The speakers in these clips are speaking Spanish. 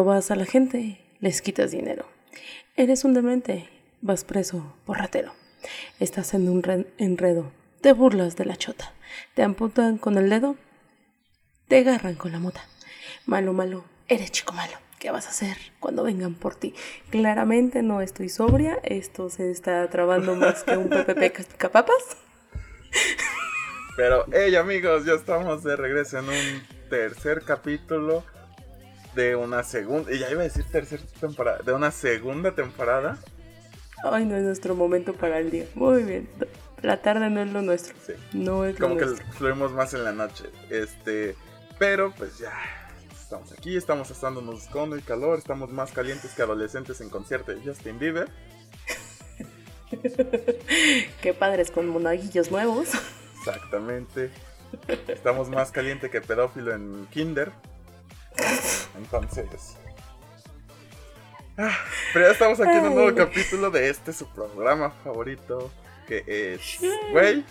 Robas a la gente, les quitas dinero. Eres un demente, vas preso por ratero. Estás en un enredo, te burlas de la chota. Te amputan con el dedo, te agarran con la mota. Malo, malo, eres chico malo. ¿Qué vas a hacer cuando vengan por ti? Claramente no estoy sobria. Esto se está trabando más que un PPP capapas. Pero, hey amigos, ya estamos de regreso en un tercer capítulo de una segunda. Y ya iba a decir tercera temporada. De una segunda temporada. Ay, no es nuestro momento para el día. Muy bien. La tarde no es lo nuestro. Sí. No es Como que fluimos más en la noche. Este. Pero pues ya estamos aquí, estamos estándonos con el calor, estamos más calientes que adolescentes en concierto de Justin Bieber. Qué padres con monaguillos nuevos. Exactamente. Estamos más caliente que pedófilo en Kinder. Entonces. Ah, pero ya estamos aquí en un nuevo capítulo de este su programa favorito. Que es. Güey.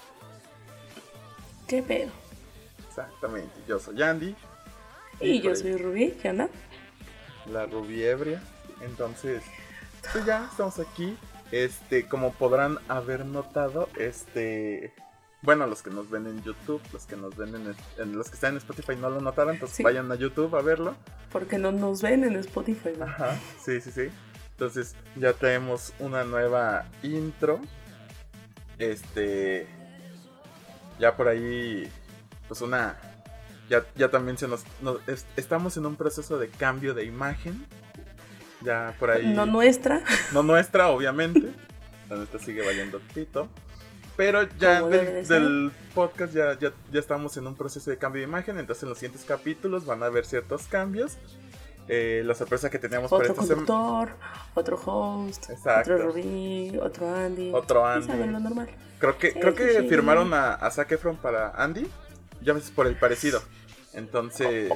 ¿Qué pedo? Exactamente. Yo soy Andy. Y yo soy Rubí, ¿qué onda? La Rubí ebria. Entonces, pues ya estamos aquí. Este, como podrán haber notado, este. Bueno, los que nos ven en YouTube, los que nos ven en, los que están en Spotify no lo notaron, entonces vayan a YouTube a verlo. Porque no nos ven en Spotify, ¿no? Ajá, sí, sí, sí. Entonces ya tenemos una nueva intro. Este. Ya por ahí. Pues una ya, también se nos, Estamos en un proceso de cambio de imagen. Ya por ahí. No nuestra. No nuestra, obviamente. La nuestra sigue valiendo pito. Pero ya del, podcast ya, ya, estamos en un proceso de cambio de imagen. Entonces en los siguientes capítulos van a haber ciertos cambios. Eh, la sorpresa que teníamos otro para conductor, otro host, otro Rubí, otro Andy. Otro Andy. Lo normal. Creo que, creo que firmaron a, a Zac Efron para Andy. Ya ves por el parecido. Entonces.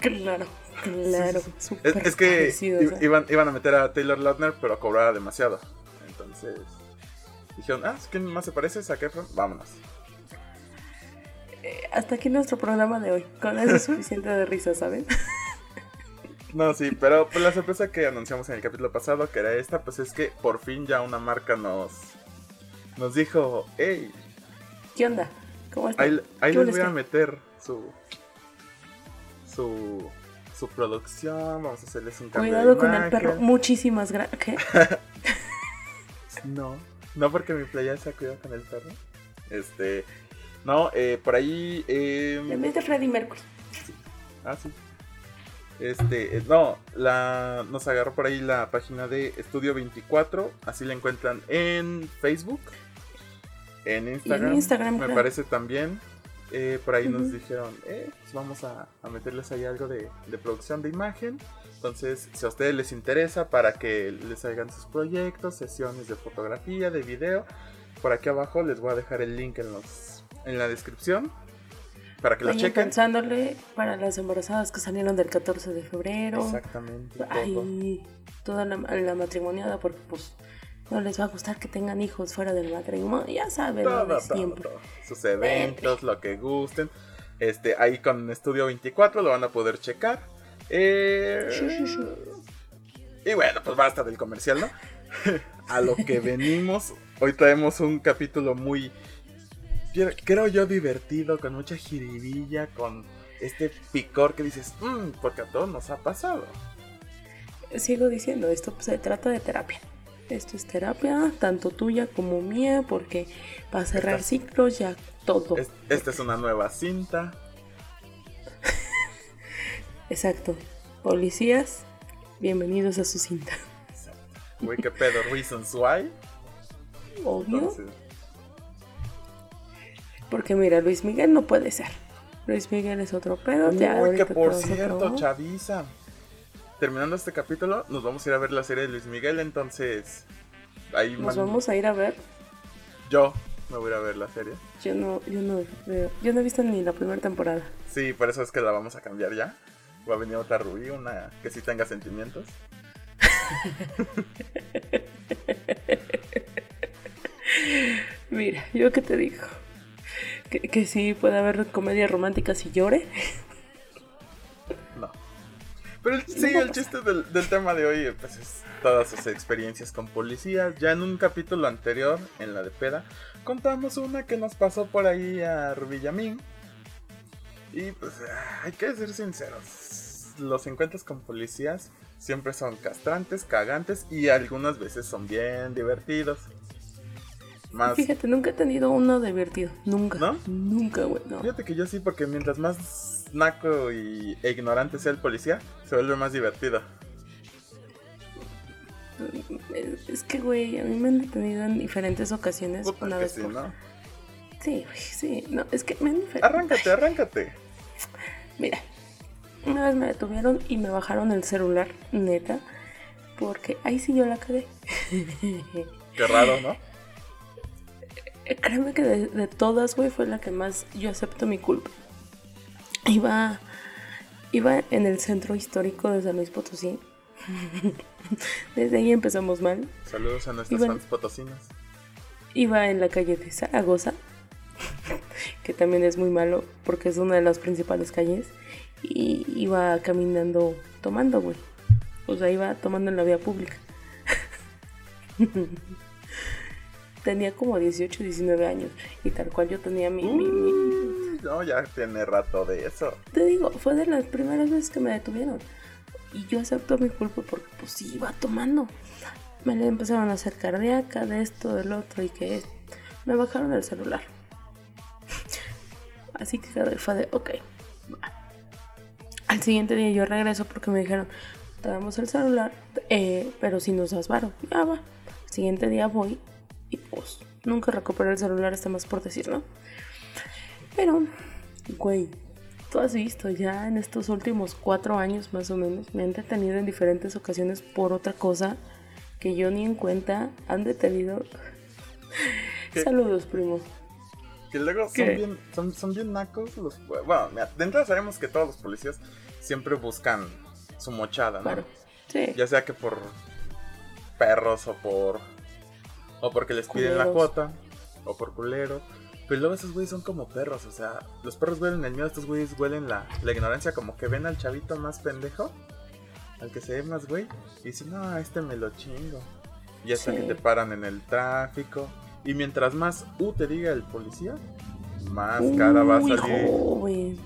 Claro, claro. Es, que iban, iban a meter a Taylor Lautner, pero cobraba demasiado. Entonces. Dijeron, ah, ¿quién más se parece? a Efron? Vámonos. Eh, hasta aquí nuestro programa de hoy. Con eso es suficiente de risa, ¿saben? No, sí, pero pues, la sorpresa que anunciamos en el capítulo pasado, que era esta, pues es que por fin ya una marca nos, nos dijo, hey. ¿Qué onda? ¿Cómo están? Ahí, ahí les voy a meter su, su, su producción, vamos a hacerles un cambio Cuidado con el perro, muchísimas gracias. ¿Qué? no, no porque mi playa se ha cuidado con el perro. Este, no, eh, por ahí... Eh, en vez de Freddy Mercury. Ah, sí. Este, eh, no, la, nos agarró por ahí la página de Estudio 24, así la encuentran en Facebook, en Instagram, en Instagram me parece también. Eh, por ahí nos dijeron, eh, pues vamos a, meterles ahí algo de, producción de imagen. Entonces, si a ustedes les interesa para que les hagan sus proyectos, sesiones de fotografía, de video, por aquí abajo les voy a dejar el link en los en la descripción para que lo chequen. pensándole para las embarazadas que salieron del 14 de febrero. Exactamente. Ay, toda la, la matrimoniada, porque pues no les va a gustar que tengan hijos fuera del matrimonio, ya saben, todo, siempre. Sus eventos, lo que gusten. Este, ahí con Estudio 24 lo van a poder checar. Eh, y bueno, pues basta del comercial, ¿no? a lo que venimos. Hoy traemos un capítulo muy, creo yo, divertido, con mucha jiribilla, con este picor que dices, mmm, porque a todos nos ha pasado. Sigo diciendo, esto se trata de terapia. Esto es terapia, tanto tuya como mía, porque para cerrar ciclos ya todo. esta es una nueva cinta. Exacto. Policías, bienvenidos a su cinta. Güey, qué pedo, Reasons Why. Obvio. Porque mira, Luis Miguel no puede ser. Luis Miguel es otro pedo. Uy, que por cierto, Chaviza terminando este capítulo, nos vamos a ir a ver la serie de Luis Miguel, entonces... Ahí ¿Nos vamos a ir a ver? Yo me voy a ir a ver la serie. Yo no, yo no veo. Yo no he visto ni la primera temporada. Sí, por eso es que la vamos a cambiar ya. Va a venir otra Rubí, una que sí tenga sentimientos. Mira, yo qué te digo. Que, que sí puede haber comedias románticas y llore. Pero el- sí, el chiste del, del tema de hoy pues, es todas sus experiencias con policías. Ya en un capítulo anterior, en la de peda, contamos una que nos pasó por ahí a Villamín. Y pues ah, hay que ser sinceros. Los encuentros con policías siempre son castrantes, cagantes y algunas veces son bien divertidos. Más... Fíjate, nunca he tenido uno divertido. Nunca. ¿No? Nunca, güey. No. Fíjate que yo sí, porque mientras más naco y e ignorante sea el policía, se vuelve más divertido. Es- que, güey, a mí me han detenido en diferentes ocasiones. Puta una vez sí, por- ¿no? Sí, güey, sí. No, es que me han. Arráncate, arráncate. Mira, una vez me detuvieron y me bajaron el celular, neta, porque ahí sí yo la cagué. Qué raro, ¿no? Eh, Créeme que de, de todas, güey, fue la que más yo acepto mi culpa. Iba, iba en el centro histórico de San Luis Potosí. Desde ahí empezamos mal. Saludos a bueno. fans potosinos. Iba en la calle de Zaragoza, que también es muy malo porque es una de las principales calles. Y iba caminando tomando, güey. O sea, iba tomando en la vía pública. tenía como 18, 19 años. Y tal cual yo tenía mi, mi- mi- Uy, no, ya tiene rato de eso. Te digo, fue de las primeras veces que me detuvieron. Y yo acepto mi culpa porque pues sí iba tomando. Me le empezaron a hacer cardíaca de esto, del otro y que es. Me bajaron el celular. Así que fue de, ok. va. Al siguiente día yo regreso porque me dijeron, te damos el celular, eh, pero si nos das varo. Ya va. Al siguiente día voy y pues nunca recuperé el celular, está más por decir, ¿no? Pero, güey, tú has visto ya en estos últimos cuatro años más o menos, me han detenido en diferentes ocasiones por otra cosa que yo ni en cuenta han detenido. Saludos, primo. Que luego son ¿Qué? bien, son, son bien nacos los... Bueno, mira, de entrada sabemos que todos los policías siempre buscan su mochada, ¿no? Claro. Sí. Ya sea que por perros o por... O porque les piden la cuota. O por culero. Pero luego esos güeyes son como perros, o sea, los perros huelen el miedo, estos güeyes huelen la, la ignorancia, como que ven al chavito más pendejo, al que se ve más güey, y dicen, no, este me lo chingo. Y hasta Sí. que te paran en el tráfico. Y mientras más U te diga el policía, más cara va a Uy, salir. joven.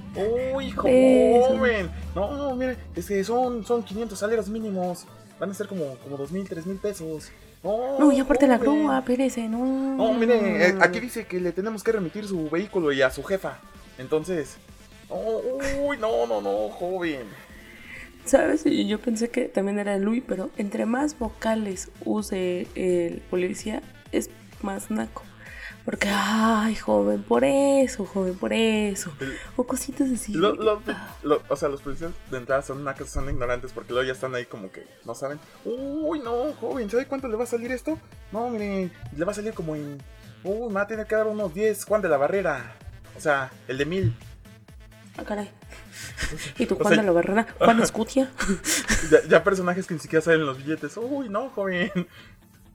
Uy, joven. No, mire, es que son, son 500 salarios mínimos. Van a ser como, como 2 mil, 3 mil pesos. No, No, y aparte la grúa, espérese, no. No, mire, eh, aquí dice que le tenemos que remitir su vehículo y a su jefa. Entonces, oh, uy, no, no, no, joven. ¿Sabes? Yo pensé que también era Luis, pero entre más vocales use el policía, es más naco. Porque, ay, joven, por eso, joven, por eso. O cositas así. Lo- lo- lo- o sea, los policías de entrada son nacos, son ignorantes porque luego ya están ahí como que no saben. Uy, no, joven, ¿sabe cuánto le va a salir esto? No, mire, le va a salir como en. Uy, me va a tener que dar unos 10, Juan de la Barrera. O sea, el de mil. Ah, caray. ¿Y tú, O Juan sea- de la Barrera? ¿Juan Escutia? Ya, ya personajes que ni siquiera salen en los billetes. Uy, no, joven.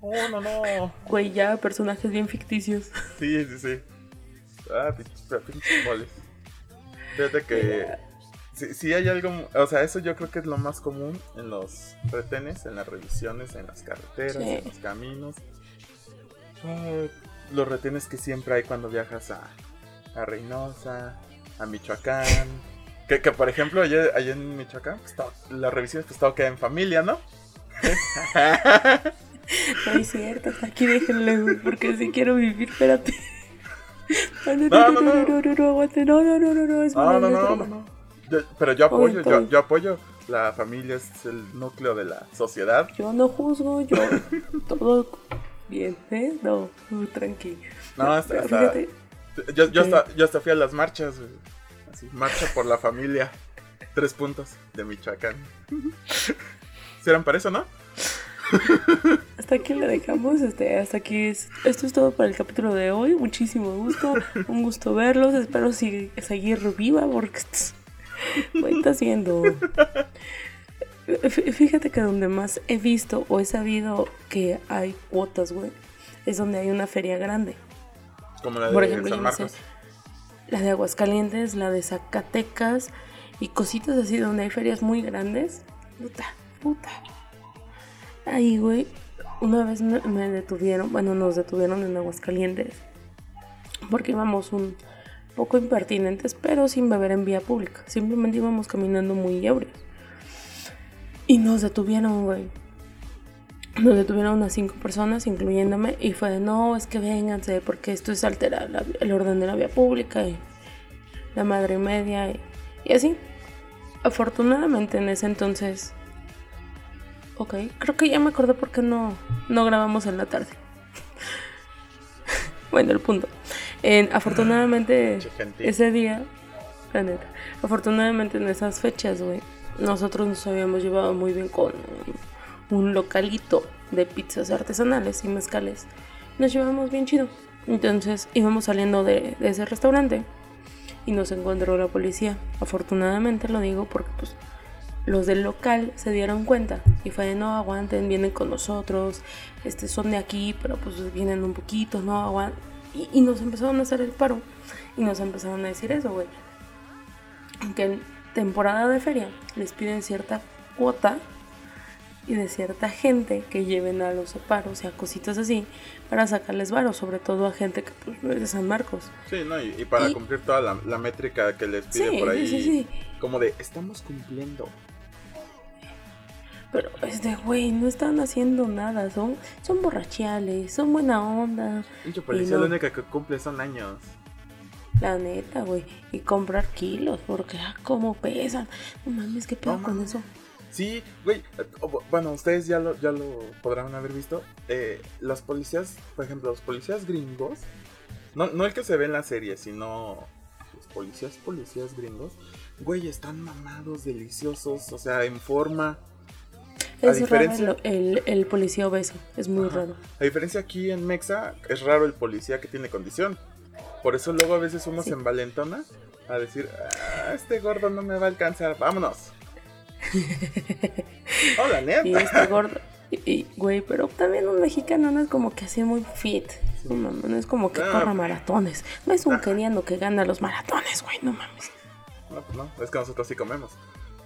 Oh, no, no. Güey, ya personajes bien ficticios. Sí, sí, sí. Ah, pinches moles. Fíjate que. Si, si hay algo. O sea, eso yo creo que es lo más común en los retenes, en las revisiones, en las carreteras, Sí. en los caminos. Ah, los retenes que siempre hay cuando viajas a, a Reynosa, a Michoacán. Que, que por ejemplo, allá, allá en Michoacán, pues, todo- las revisiones pues todo queda en familia, ¿no? No es cierto, hasta aquí déjenlo, porque si quiero vivir, espérate. No, no, No, no, no, no, no, no, no, aguante, no, no, no, no, no, es No, no, no, no, no. Yo- pero yo apoyo, yo, yo apoyo. La familia es el núcleo de la sociedad. Yo no juzgo, yo todo bien, ¿eh? No, tú tranqui. No, hasta, hasta- yo, yo, hasta, yo hasta fui a las marchas. güey. Así, marcha por la familia. Tres puntos de Michoacán. ¿Sí eran para eso, no? hasta aquí le dejamos, este, hasta aquí es, esto es todo para el capítulo de hoy, muchísimo gusto, un gusto verlos, espero si- seguir viva porque está haciendo... Fí- Fíjate que donde más he visto o he sabido que hay cuotas, güey, es donde hay una feria grande. Como la de Por ejemplo, San yo no sé, Marcos. la de Aguascalientes, la de Zacatecas y cositas así donde hay ferias muy grandes. Puta, puta. Ahí, güey, una vez me, detuvieron, bueno, nos detuvieron en Aguascalientes. Porque íbamos un poco impertinentes, pero sin beber en vía pública. Simplemente íbamos caminando muy ebrios. Y nos detuvieron, güey. Nos detuvieron unas cinco personas, incluyéndome, y fue de no, es que vénganse, porque esto es alterar el orden de la vía pública y la madre media y, y así. Afortunadamente en ese entonces. Ok, creo que ya me acordé por qué no, no grabamos en la tarde. bueno, el punto. En- afortunadamente gente. ese día, la neta, afortunadamente en esas fechas, güey, nosotros nos habíamos llevado muy bien con un, un localito de pizzas artesanales y mezcales. Nos llevamos bien chido. Entonces íbamos saliendo de, de ese restaurante y nos encontró la policía. Afortunadamente lo digo porque pues los del local se dieron cuenta y fue de no aguanten, vienen con nosotros, este son de aquí, pero pues vienen un poquito, no aguanten. Y, y nos empezaron a hacer el paro y nos empezaron a decir eso, güey. Que en temporada de feria les piden cierta cuota y de cierta gente que lleven a los paros y a cositas así para sacarles varos, sobre todo a gente que pues no es de San Marcos. Sí, ¿no? Y, y para Y- cumplir toda la, la métrica que les pide Sí, por ahí. sí, sí, sí. Como de, estamos cumpliendo. Pero es de, güey, no están haciendo nada, son, son borrachiales, son buena onda, Pinche policía, no. la única que cumple son años. la neta, güey. Y comprar kilos, porque ah, cómo pesan. No mames, qué pedo No con eso. Sí, güey. Bueno, ustedes ya lo, ya lo podrán haber visto. Eh, los policías, por ejemplo, los policías gringos. No, no el que se ve en la serie, sino los policías, policías gringos. Güey, están mamados, deliciosos, o sea, en forma. A Es diferencia- raro el, el, el policía obeso, es muy Ajá. raro. A diferencia aquí en Mexa, es raro el policía que tiene condición. Por eso luego a veces uno Sí. se envalentona a decir, ah, este gordo no me va a alcanzar, vámonos. Hola, neta. Y este gordo. Y, y, güey, pero también un mexicano no es como que así muy fit. No mames, no es como que Ah. corra maratones. No es un Ah. keniano que gana los maratones, güey, no mames. No, pues no, es que nosotros sí comemos.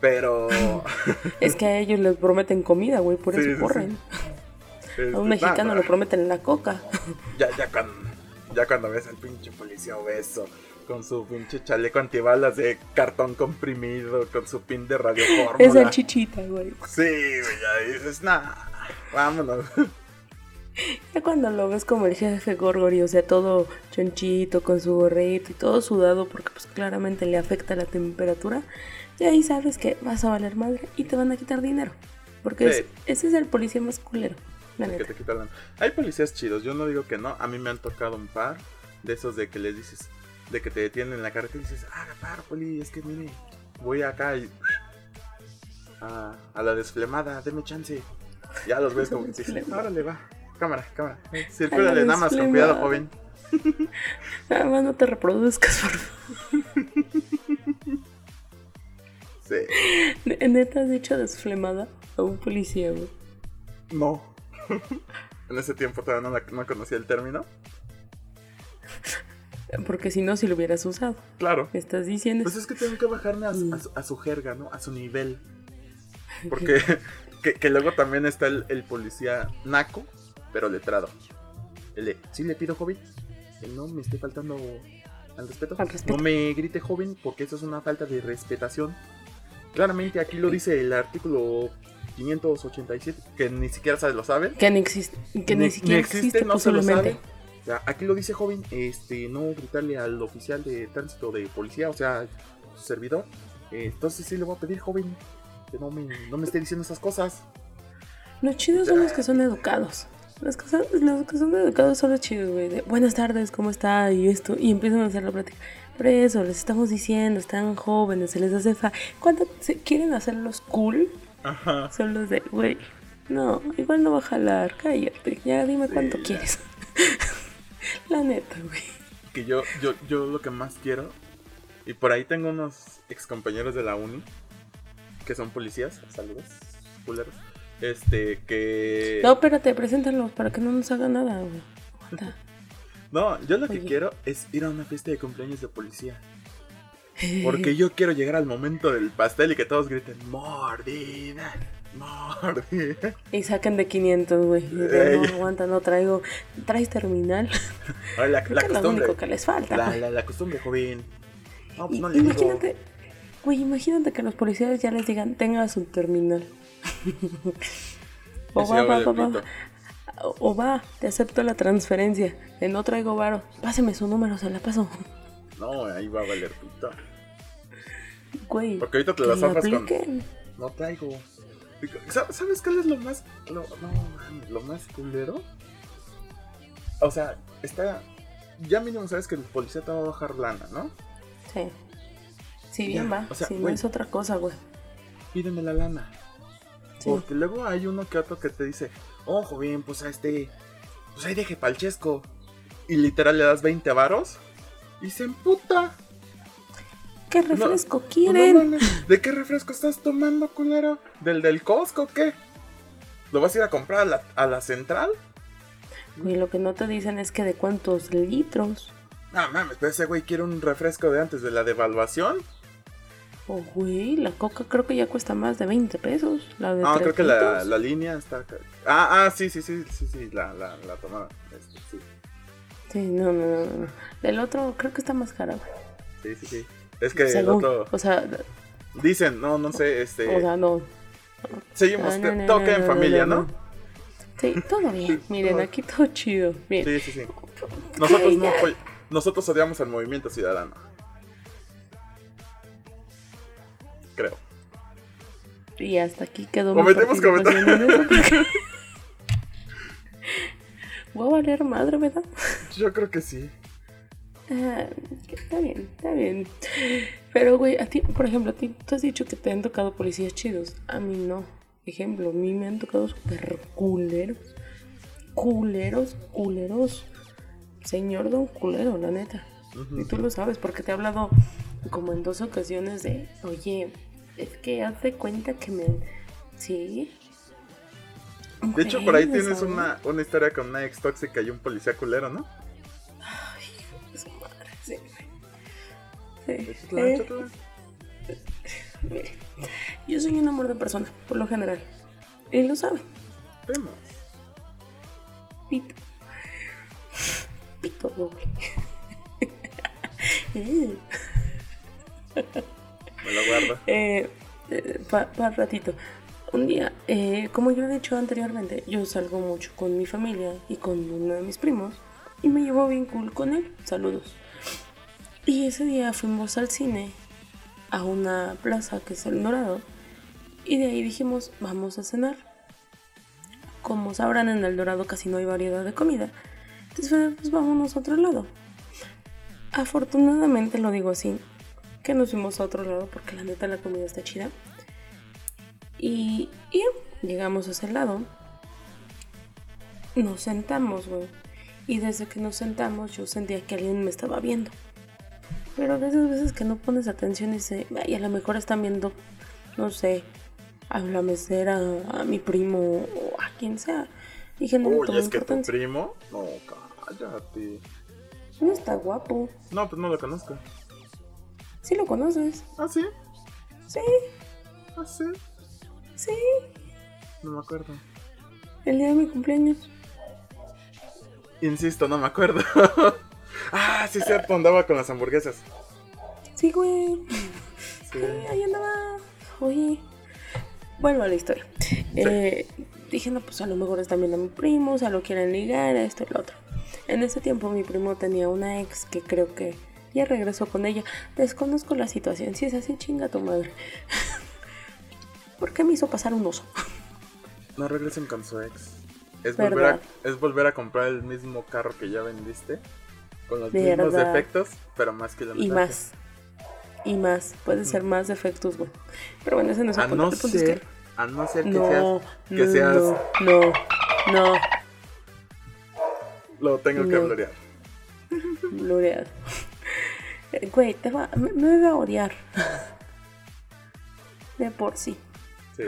Pero. Es que a ellos les prometen comida, güey, por Sí, eso sí, sí. corren. este, A un mexicano nah, le prometen la coca. Ya, ya, cuando, ya cuando ves al pinche policía obeso con su pinche chaleco antibalas de cartón comprimido, con su pin de radio Es el chichita, güey. Sí, güey, ya dices, nah, vámonos. Ya cuando lo ves como el jefe Gorgori, o sea, todo chonchito, con su gorrito y todo sudado, porque pues claramente le afecta la temperatura, y ahí sabes que vas a valer madre y te van a quitar dinero. Porque es- ese es el policía más culero, la que neta. te quitan la- Hay policías chidos, yo no digo que no. A mí me han tocado un par de esos de que les dices, de que te detienen en la carretera y dices, haga paro, poli, es que mire, voy acá y. A, a la desflemada, deme chance. Ya los ves como que dices, Desflemada. órale, va. Cámara, cámara. Circúlale nada más con cuidado, joven. Nada más no te reproduzcas, por favor. Sí. Neta has dicho desflemada a un policía, güey. No. en ese tiempo todavía no, la- no conocía el término. Porque si no, si lo hubieras usado. Claro. Me estás diciendo. Pues es que tengo que bajarme a, su- a su, a su jerga, ¿no? A su nivel. Porque que, que luego también está el, el policía naco, pero letrado. El de, sí le pido joven, que no me esté faltando al respeto. Al respeto. No me grite joven, porque eso es una falta de respetación. Claramente aquí lo dice el artículo 587, que ni siquiera se lo saben. que ni existe, que ni, siquiera existe, no se lo posiblemente. sabe. O sea, aquí lo dice joven, este, no gritarle al oficial de tránsito de policía, o sea, su servidor. Eh, entonces sí le voy a pedir joven que no me, no me esté diciendo esas cosas. Los chidos son los que son educados. Los que son, los que son educados son los chidos, güey. de, Buenas tardes, ¿cómo está? Y esto. Y empiezan a hacer la plática. Por eso, les estamos diciendo, están jóvenes, se les hace fa. Cuando se quieren hacerlos cool, Ajá. son los de, güey, no, igual no va a jalar, cállate. Ya dime cuánto ya. quieres. la neta, güey. Que yo, yo, yo lo que más quiero, y por ahí tengo unos ex compañeros de la uni que son policías, saludos, culeros. Este, que. No, espérate, preséntalos para que no nos haga nada, güey. Aguanta. No, yo lo que quiero es ir a una fiesta de cumpleaños de policía. Porque yo quiero llegar al momento del pastel y que todos griten mordida, mordida. Y saquen de 500, güey. No, aguanta, no traigo. ¿Traes terminal? Ay, la, Creo la que es lo único que les falta, La, la, la costumbre, joven. No, pues no le digo. imagínate, güey, imagínate que los policías ya les digan, tenga su terminal. O va, ya va, vale va, va. pito. O va, te acepto la transferencia. De no traigo varo. Páseme su número, se la paso. No, ahí va a valer pito. Güey. Porque ahorita te lo zafas con-. No traigo. Sa- ¿Sabes cuál es lo más. Lo, no, lo más culero? O sea, está. Ya mínimo sabes que el policía te va a bajar lana, ¿no? Sí. Si bien Ya, va, o sea, si no es otra cosa, güey. Pídeme la lana. Sí. Porque luego hay uno que otro que te dice, ojo bien, pues a este. Pues ahí deje palchesco. Y literal le das 20 varos. Y se emputa. ¿Qué refresco quieren? no ¿De qué refresco estás tomando, culero? ¿Del del Costco o qué? ¿Lo vas a ir a comprar a la, a la central? Güey, lo que no te dicen es que de cuántos litros. No mames, pero ese güey quiere un refresco de antes de la devaluación. Oh, güey, la coca creo que ya cuesta más de 20 pesos. La de No, tres creo que la, la línea está. Ah, ah, sí, sí, sí, sí, sí, la, la, la tomada. Este, sí, Sí, no, no, no, no. El otro creo que está más cara, güey. sí, sí, sí. Es que el otro... O sea, Dicen, no, no sé, este... o sea, no. seguimos, No, no, no, en familia, no. Sí, todo bien. Miren, aquí todo chido. Bien. Sí, sí, sí. Nosotros no Nosotros odiamos al movimiento ciudadano. Creo. Y hasta aquí quedó O mi metemos participación en eso, porque- Voy a valer madre, ¿verdad? Yo creo que sí. Ah, está bien, está bien. Pero, güey, a ti, por ejemplo, a ti, tú has dicho que te han tocado policías chidos. A mí no. Ejemplo, a mí me han tocado súper culeros. Culeros, culeros. Señor don culero, la neta. Y tú lo sabes porque te he hablado como en dos ocasiones de, oye, es que haz de cuenta que me... Sí. De hecho, por ahí tienes una, una historia con una ex tóxica y un policía culero, ¿no? Su madre, sí. Sí. Échatela, Eh. Mire, yo soy un amor de persona, por lo general. Y lo sabe. Vemos. Pito. Pito doble. Eh, Me lo guardo. eh, para ratito. Un día, eh, como yo he dicho anteriormente, yo salgo mucho con mi familia y con uno de mis primos. Y me llevo bien cool con él. Saludos. Y ese día fuimos al cine, a una plaza que es el Dorado. Y de ahí dijimos, vamos a cenar. Como sabrán, en el Dorado casi no hay variedad de comida. Entonces, pues vámonos a otro lado. Afortunadamente, lo digo así, que nos fuimos a otro lado porque la neta la comida está chida. Y, y llegamos a ese lado. Nos sentamos, güey. Y desde que nos sentamos yo sentía que alguien me estaba viendo. Pero de esas veces que no pones atención y se... Ay, a lo mejor están viendo, no sé, a la mesera, a mi primo o a quien sea. Dije, no, Uy, es que tu primo. No, cállate. No está guapo. No, pues no lo conozco. Sí lo conoces. Ah, sí. Sí, Ah, sí. sí. No me acuerdo. El día de mi cumpleaños. Insisto, no me acuerdo. ah, sí, cierto, andaba con las hamburguesas. Sí, güey. Sí. Sí, ahí andaba. Oye. Vuelvo a la historia. Eh, dije, no, pues a lo mejor es también a mi primo, o sea, lo quieren ligar, esto y lo otro. En ese tiempo mi primo tenía una ex que creo que ya regresó con ella. Desconozco la situación. Si es así, chinga tu madre. ¿Por qué me hizo pasar un oso? No regresen con su ex. Es volver, a, es volver a comprar el mismo carro que ya vendiste. Con los mismos defectos, pero más kilometraje. Y más. Y más. Puede ser más defectos, güey. Pero bueno, ese no es el A no ser, que- a no ser que No, seas, que no, seas, no, no, lo tengo que No. florear. Eh, Güey, te va, me, me va a odiar. De por sí. Sí.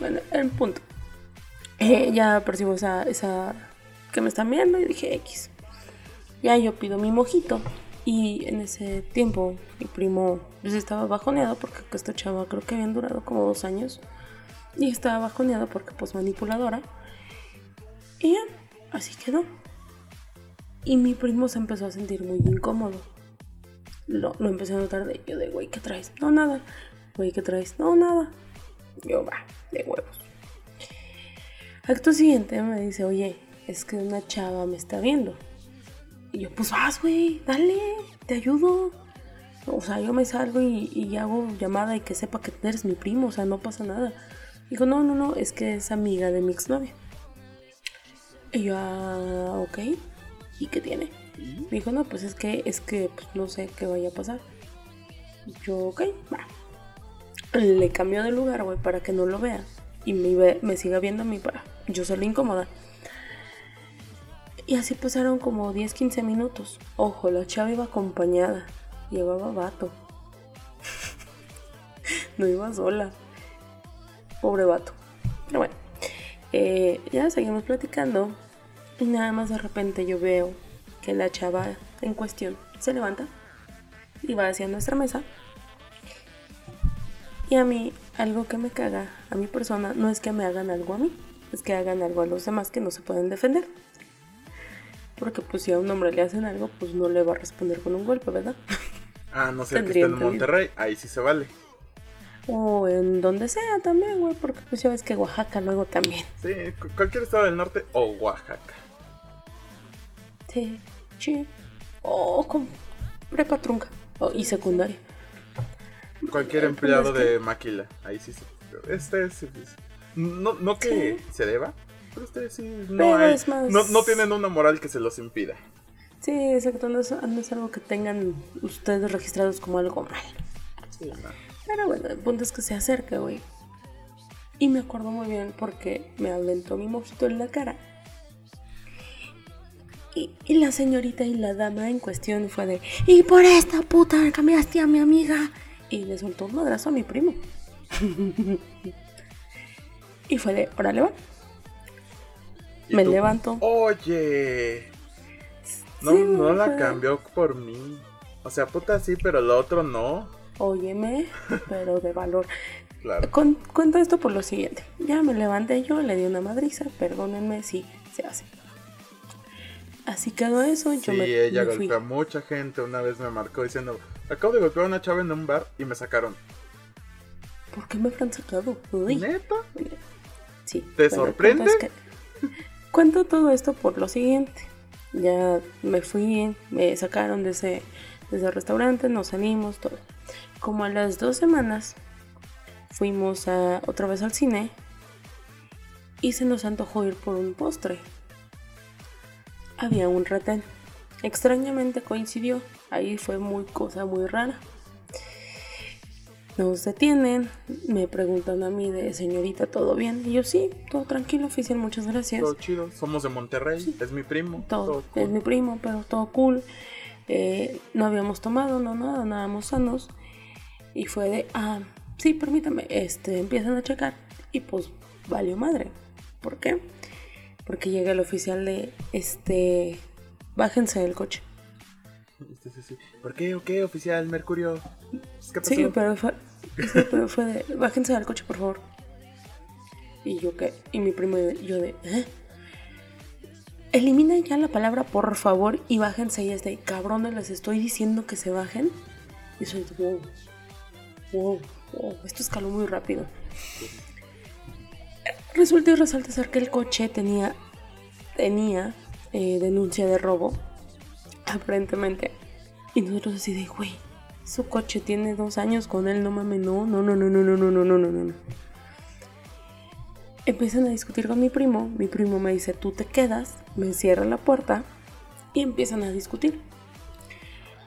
Bueno, el punto. Eh, ya percibo esa, esa que me están viendo y dije X. Ya yo pido mi mojito. Y en ese tiempo mi primo pues, estaba bajoneado porque esta chava creo que habían durado como dos años. Y estaba bajoneado porque pues manipuladora. Y ya, así quedó. Y mi primo se empezó a sentir muy incómodo. Lo, lo empecé a notar de yo de, güey, ¿qué traes? No, nada. Güey, ¿qué traes? No, nada. Yo, va, de huevos. Acto siguiente me dice, oye, es que una chava me está viendo. Y yo, pues vas, güey, dale, te ayudo. O sea, yo me salgo y, hago llamada y que sepa que eres mi primo, o sea, no pasa nada. Dijo, no, no, no, es que es amiga de mi exnovia. Y yo, ah, ok. ¿Y qué tiene? Me dijo, no, pues es que, es que, pues no sé qué vaya a pasar. Y yo, ok, va. Le cambió de lugar, güey, para que no lo vea. Y me, me siga viendo a mí para yo ser incómoda. Y así pasaron como 10, 15 minutos. Ojo, la chava iba acompañada. Llevaba vato. no iba sola. Pobre vato. Pero bueno. Eh, ya seguimos platicando. Y nada más de repente yo veo que la chava en cuestión se levanta y va hacia nuestra mesa. Y a mí, algo que me caga a mi persona no es que me hagan algo a mí, es que hagan algo a los demás que no se pueden defender. Porque pues si a un hombre le hacen algo, pues no le va a responder con un golpe, ¿verdad? Ah, no sé, que esté en Monterrey, ahí sí se vale. O en donde sea también, güey, porque pues ya ves que Oaxaca luego también. Sí, cualquier estado del norte o Oaxaca. Sí, sí. O con prepa trunca y secundaria. Cualquier empleado de Maquila, ahí sí se... Este es... No, no que se deba, pero este sí no, hay, no, no tienen una moral que se los impida. Sí, exacto, no es, no es algo que tengan ustedes registrados como algo mal. Sí, no. Pero bueno, el punto es que se acerca, güey. Y me acuerdo muy bien porque me aventó mi mojito en la cara. Y, y, la señorita y la dama en cuestión fue de, y por esta puta cambiaste a mi amiga. Y le soltó un madrazo a mi primo. y fue de, órale va. Me levanto. Oye. No, no la cambió por mí. O sea, puta sí, pero lo otro no. Óyeme, pero de valor. Claro. Con, cuento esto por lo siguiente. Ya me levanté yo, le di una madriza, perdónenme, sí, se hace. Así quedó eso. Yo sí, me, ella me fui. golpea a mucha gente. Una vez me marcó diciendo: Acabo de golpear a una chava en un bar y me sacaron. ¿Por qué me han sacado? Uy. ¿Neta? Sí. ¿Te pero sorprende? es que- Cuento todo esto por lo siguiente. Ya me fui, me sacaron de ese, de ese restaurante, nos salimos, todo. Como a las dos semanas fuimos a, otra vez al cine y se nos antojó ir por un postre. Había un retén. Extrañamente coincidió. Ahí fue muy cosa muy rara. Nos detienen, me preguntan a mí de señorita, ¿todo bien? Y yo sí, todo tranquilo, oficial, muchas gracias. Todo chido. Somos de Monterrey. Es mi primo. todo, cool. es mi primo, pero todo cool. Eh, no habíamos tomado, no nada, nada sanos. Y fue de, ah, sí, permítame, este, empiezan a checar. Y pues valió madre. ¿Por qué? Porque llega el oficial de, este, bájense del coche. Sí, sí, sí. ¿Por qué o qué, oficial Mercurio? ¿Qué pasó? Sí, pero fue, pero fue de, bájense del coche, por favor. Y yo qué, y mi primo y yo de, ¿eh? Elimina ya la palabra por favor y bájense y es de cabrones, les estoy diciendo que se bajen. Y soy de, wow, wow, wow, esto escaló muy rápido. Resulta y resalta ser que el coche tenía, tenía eh, denuncia de robo, aparentemente. Y nosotros así de, güey, su coche tiene dos años con él, no mames, no, no, no, no, no, no, no, no, no, no, no. Empiezan a discutir con mi primo, mi primo me dice, tú te quedas, me cierra la puerta y empiezan a discutir.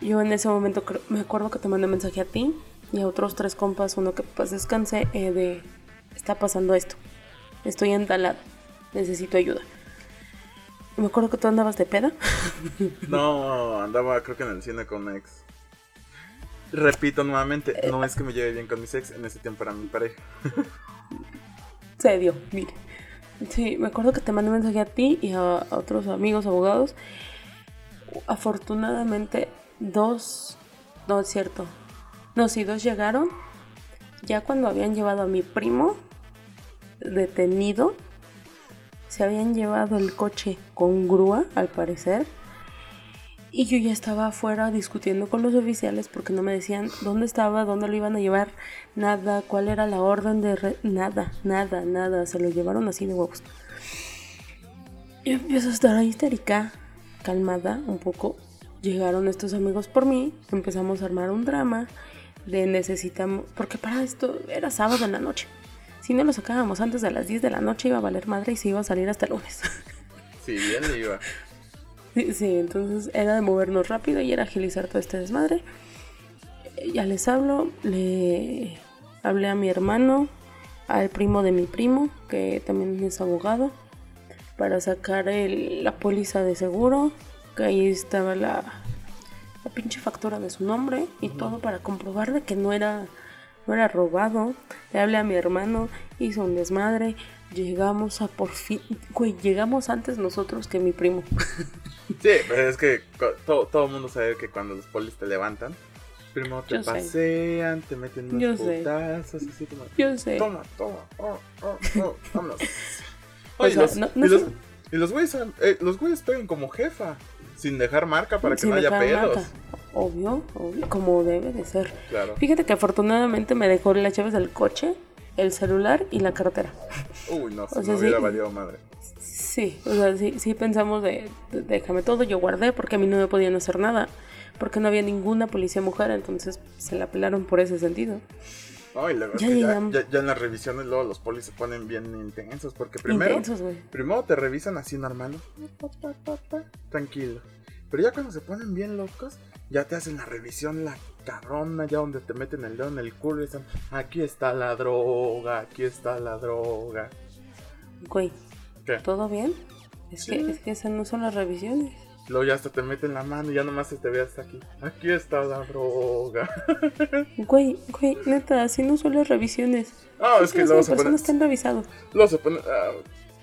Yo en ese momento me acuerdo que te mandé mensaje a ti y a otros tres compas, uno que pues descanse, eh, de, está pasando esto, estoy entalado, necesito ayuda. Me acuerdo que tú andabas de peda. No, andaba creo que en el cine con un ex. Repito nuevamente, no es que me lleve bien con mis ex, en ese tiempo era mi pareja. Se dio, mire. Sí, me acuerdo que te mandé mensaje a ti y a, a otros amigos abogados. Afortunadamente dos, no es cierto, no, sí, dos llegaron. Ya cuando habían llevado a mi primo detenido, se habían llevado el coche con grúa, al parecer. Y yo ya estaba afuera discutiendo con los oficiales porque no me decían dónde estaba, dónde lo iban a llevar, nada, cuál era la orden de... nada, nada, nada. Se lo llevaron así de huevos. Y empiezo a estar histérica, calmada un poco. Llegaron estos amigos por mí, empezamos a armar un drama de necesitamos... Porque para esto era sábado en la noche. Si no lo sacábamos antes de las 10 de la noche iba a valer madre y se iba a salir hasta el lunes. Sí, bien le iba. Sí, entonces era de movernos rápido y era agilizar todo este desmadre. Ya les hablo, le hablé a mi hermano, al primo de mi primo, que también es abogado, para sacar la póliza de seguro, que ahí estaba la, la pinche factura de su nombre y todo para comprobar de que no era no era robado. Le hablé a mi hermano, hizo un desmadre. Llegamos a por fin. Güey, llegamos antes nosotros que mi primo. Sí, pero es que todo, todo el mundo sabe que cuando los polis te levantan, primero te Yo sé. pasean, te meten unos Yo sé. putazos, así como. Yo sé. Toma, toma, oh, oh, oh, vámonos. O Oye, sea, los- no- no y los, sé. y los güeyes, eh, los güeyes pegan como jefa, sin dejar marca para que no haya pedos. marca. Obvio, obvio, como debe de ser. Claro. Fíjate que afortunadamente me dejó las llaves del coche, el celular y la cartera. Uy, no, se O sea, me hubiera sí. valido madre. Sí, o sea, sí, sí pensamos de, de- déjame todo, yo guardé porque a mí no me podían hacer nada, porque no había ninguna policía mujer, entonces se la pelaron por ese sentido. No, y luego es Ya que ya, ya- ya en las revisiones luego los polis se ponen bien intensos porque primero, Intensos, primero te revisan así normal, tranquilo. Pero ya cuando se ponen bien locos, ya te hacen la revisión, la cabrona, ya donde te meten el dedo en el culo y dicen, aquí está la droga, aquí está la droga. Güey, ¿Qué? ¿todo bien? Es, Sí. que, es que esas no son las revisiones. Luego ya hasta te meten la mano y ya nomás se te ve hasta aquí. Aquí está la droga. Güey, güey, neta, así no son las revisiones. No, es que Esas luego se, ponen, están revisados. luego, se ponen, ah,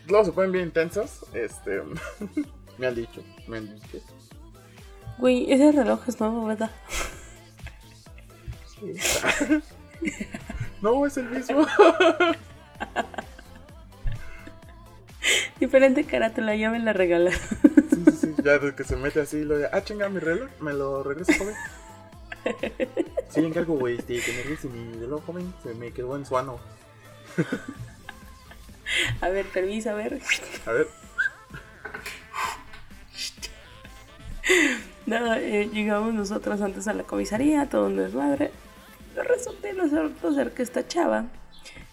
luego se ponen bien intensos. Este, me han dicho, me han dicho. Güey, ese reloj es nuevo, ¿verdad? No, es el mismo. Diferente carátula, ya me la regalaron. Sí, sí, sí, ya desde que se mete así, lo de, ah, chinga, mi reloj, me lo regreso, joven. Sí, le encargo, güey, este, que me regrese mi reloj, joven, se me quedó en su ano. A ver, permiso, a ver. A ver, Nada, eh, llegamos nosotros antes a la comisaría, todo un desmadre. Resulta y resulta ser que esta chava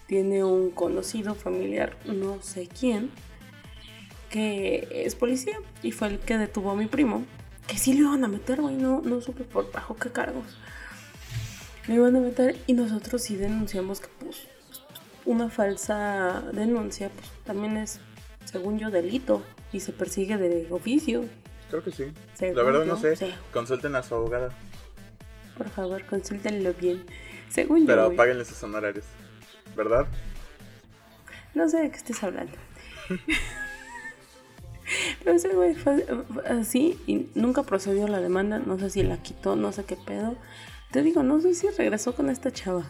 tiene un conocido familiar, no sé quién, que es policía y fue el que detuvo a mi primo. Que sí le iban a meter, güey, no, no supe por bajo qué cargos. Le iban a meter y nosotros sí denunciamos que, pues, una falsa denuncia, pues también es, según yo, delito y se persigue de oficio. Creo que sí. La verdad no sé. sí. Consulten a su abogada. Por favor, consúltenlo bien. Según yo, Pero páguenle sus honorarios. ¿Verdad? no sé de qué estés hablando. Pero ese güey fue así y nunca procedió la demanda. No sé si la quitó, no sé qué pedo. Te digo, no sé si regresó con esta chava.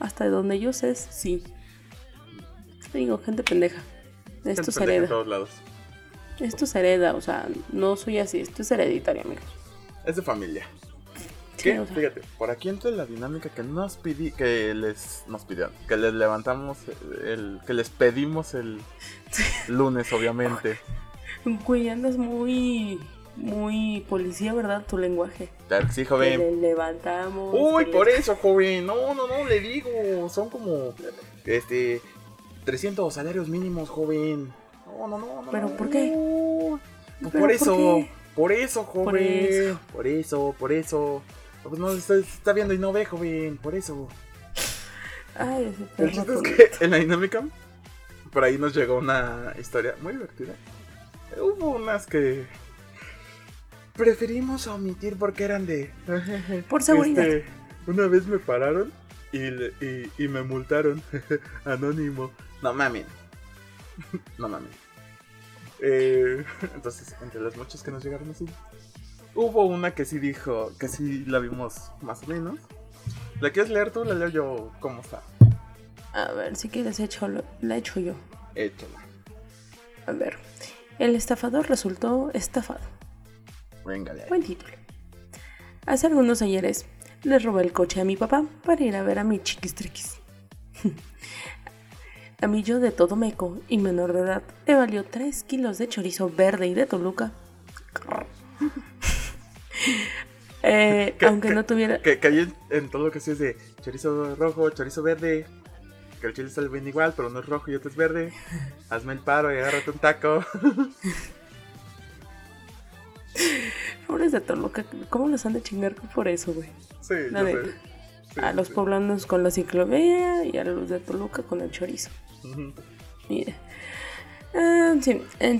Hasta donde yo sé, sí. Te digo, gente pendeja. Esto Gente se pendeja en hereda. todos lados. Esto se hereda, o sea, no soy así. Esto es hereditario, amigos. Es de familia. Sí, ¿Qué? o sea, Fíjate, por aquí entra la dinámica que nos pidi, que les nos pidieron, que les levantamos el, que les pedimos el lunes, obviamente. Güey, andas muy, muy policía, ¿verdad? Tu lenguaje. Que sí, Que joven. le levantamos. Uy, que por eso, joven. No, no, no, le digo, son como este 300 salarios mínimos, joven. No, no, no, no. ¿Pero por qué? Pues ¿Pero por por eso, qué? por eso, joven. Por eso. Por eso, por eso. Pues no está, está viendo y no ve, joven, por eso. Ay, ese El chiste es que en la dinámica, por ahí nos llegó una historia muy divertida. Hubo unas que preferimos omitir porque eran de... Por seguridad. Este, una vez me pararon y, y, y me multaron. Anónimo. No mames. no mames. Eh, entonces, entre las muchas que nos llegaron así, Hubo una que sí dijo, que sí la vimos más o menos. ¿La quieres leer tú? La leo yo, ¿cómo está? A ver, si quieres, hecho, la echo yo. Échala. A ver. El estafador resultó estafado. Véngale. Buen título. Hace algunos ayeres le robé el coche a mi papá para ir a ver a mi chiquistriquis. a mí yo de todo meco y menor de edad le valió 3 kilos de chorizo verde y de Toluca. Eh, aunque no tuviera... Que caí en, todo lo que sí es de chorizo rojo, chorizo verde. Que el chile sale bien igual, pero uno es rojo y otro es verde. Hazme el paro y agárrate un taco. Pobres de Toluca, ¿cómo los han de chingar por eso, güey? Sí, a los poblanos con la ciclovía y a los de Toluca con el chorizo. Mira. Ah, sí, en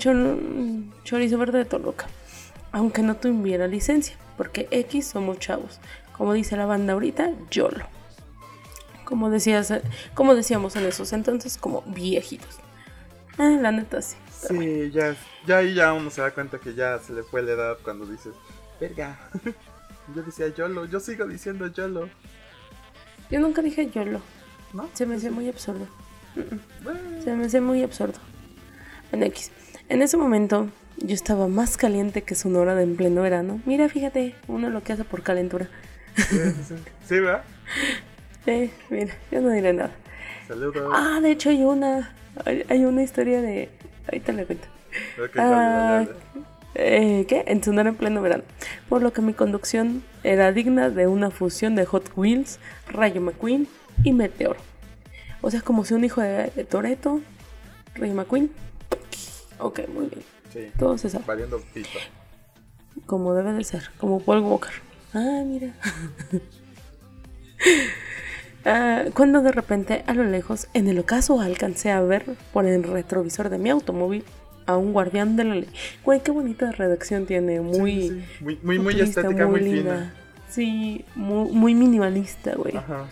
chorizo verde de Toluca. Aunque no tuviera licencia, porque X somos chavos. Como dice la banda ahorita, YOLO. Como, decías, como decíamos en esos entonces, como viejitos. Ah, la neta sí. Sí, ya, ya ahí ya uno se da cuenta que ya se le fue la edad cuando dices, verga. yo decía YOLO, yo sigo diciendo YOLO. Yo nunca dije YOLO. ¿No? Se me hacía muy absurdo. Se me hacía muy absurdo. En X. En ese momento yo estaba más caliente que Sonora en pleno verano. Mira, fíjate, uno lo que hace por calentura. Sí, ¿verdad? Sí, mira, yo no diré nada. Saludos. Ah, de hecho hay una, hay una historia de Ahorita le cuento. Ah, eh, ¿Qué? En Sonora en pleno verano. Por lo que mi conducción era digna de una fusión de Hot Wheels, Rayo McQueen y Meteor. O sea, como si un hijo de, Toreto, Rayo McQueen. Ok, muy bien. Sí. Todo se sabe. Valiendo pista. Como debe de ser, como Paul Walker. Ah, mira. Ah, cuando de repente a lo lejos, en el ocaso, alcancé a ver por el retrovisor de mi automóvil a un guardián de la ley. Güey, qué bonita redacción tiene, muy, muy, muy, muy estética, muy, linda. Sí, muy, minimalista, güey. Ajá.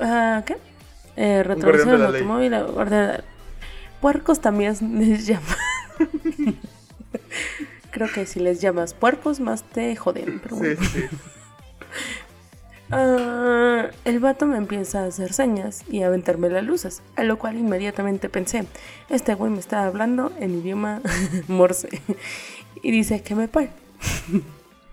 Ah, ¿Qué? Eh, retrovisor del automóvil, guardián Puercos también les llaman. Creo que si les llamas puercos, más te joden. Pero sí, sí. Ah, el vato me empieza a hacer señas y a aventarme las luces, a lo cual inmediatamente pensé, este güey me está hablando en idioma morse y dice que me pare.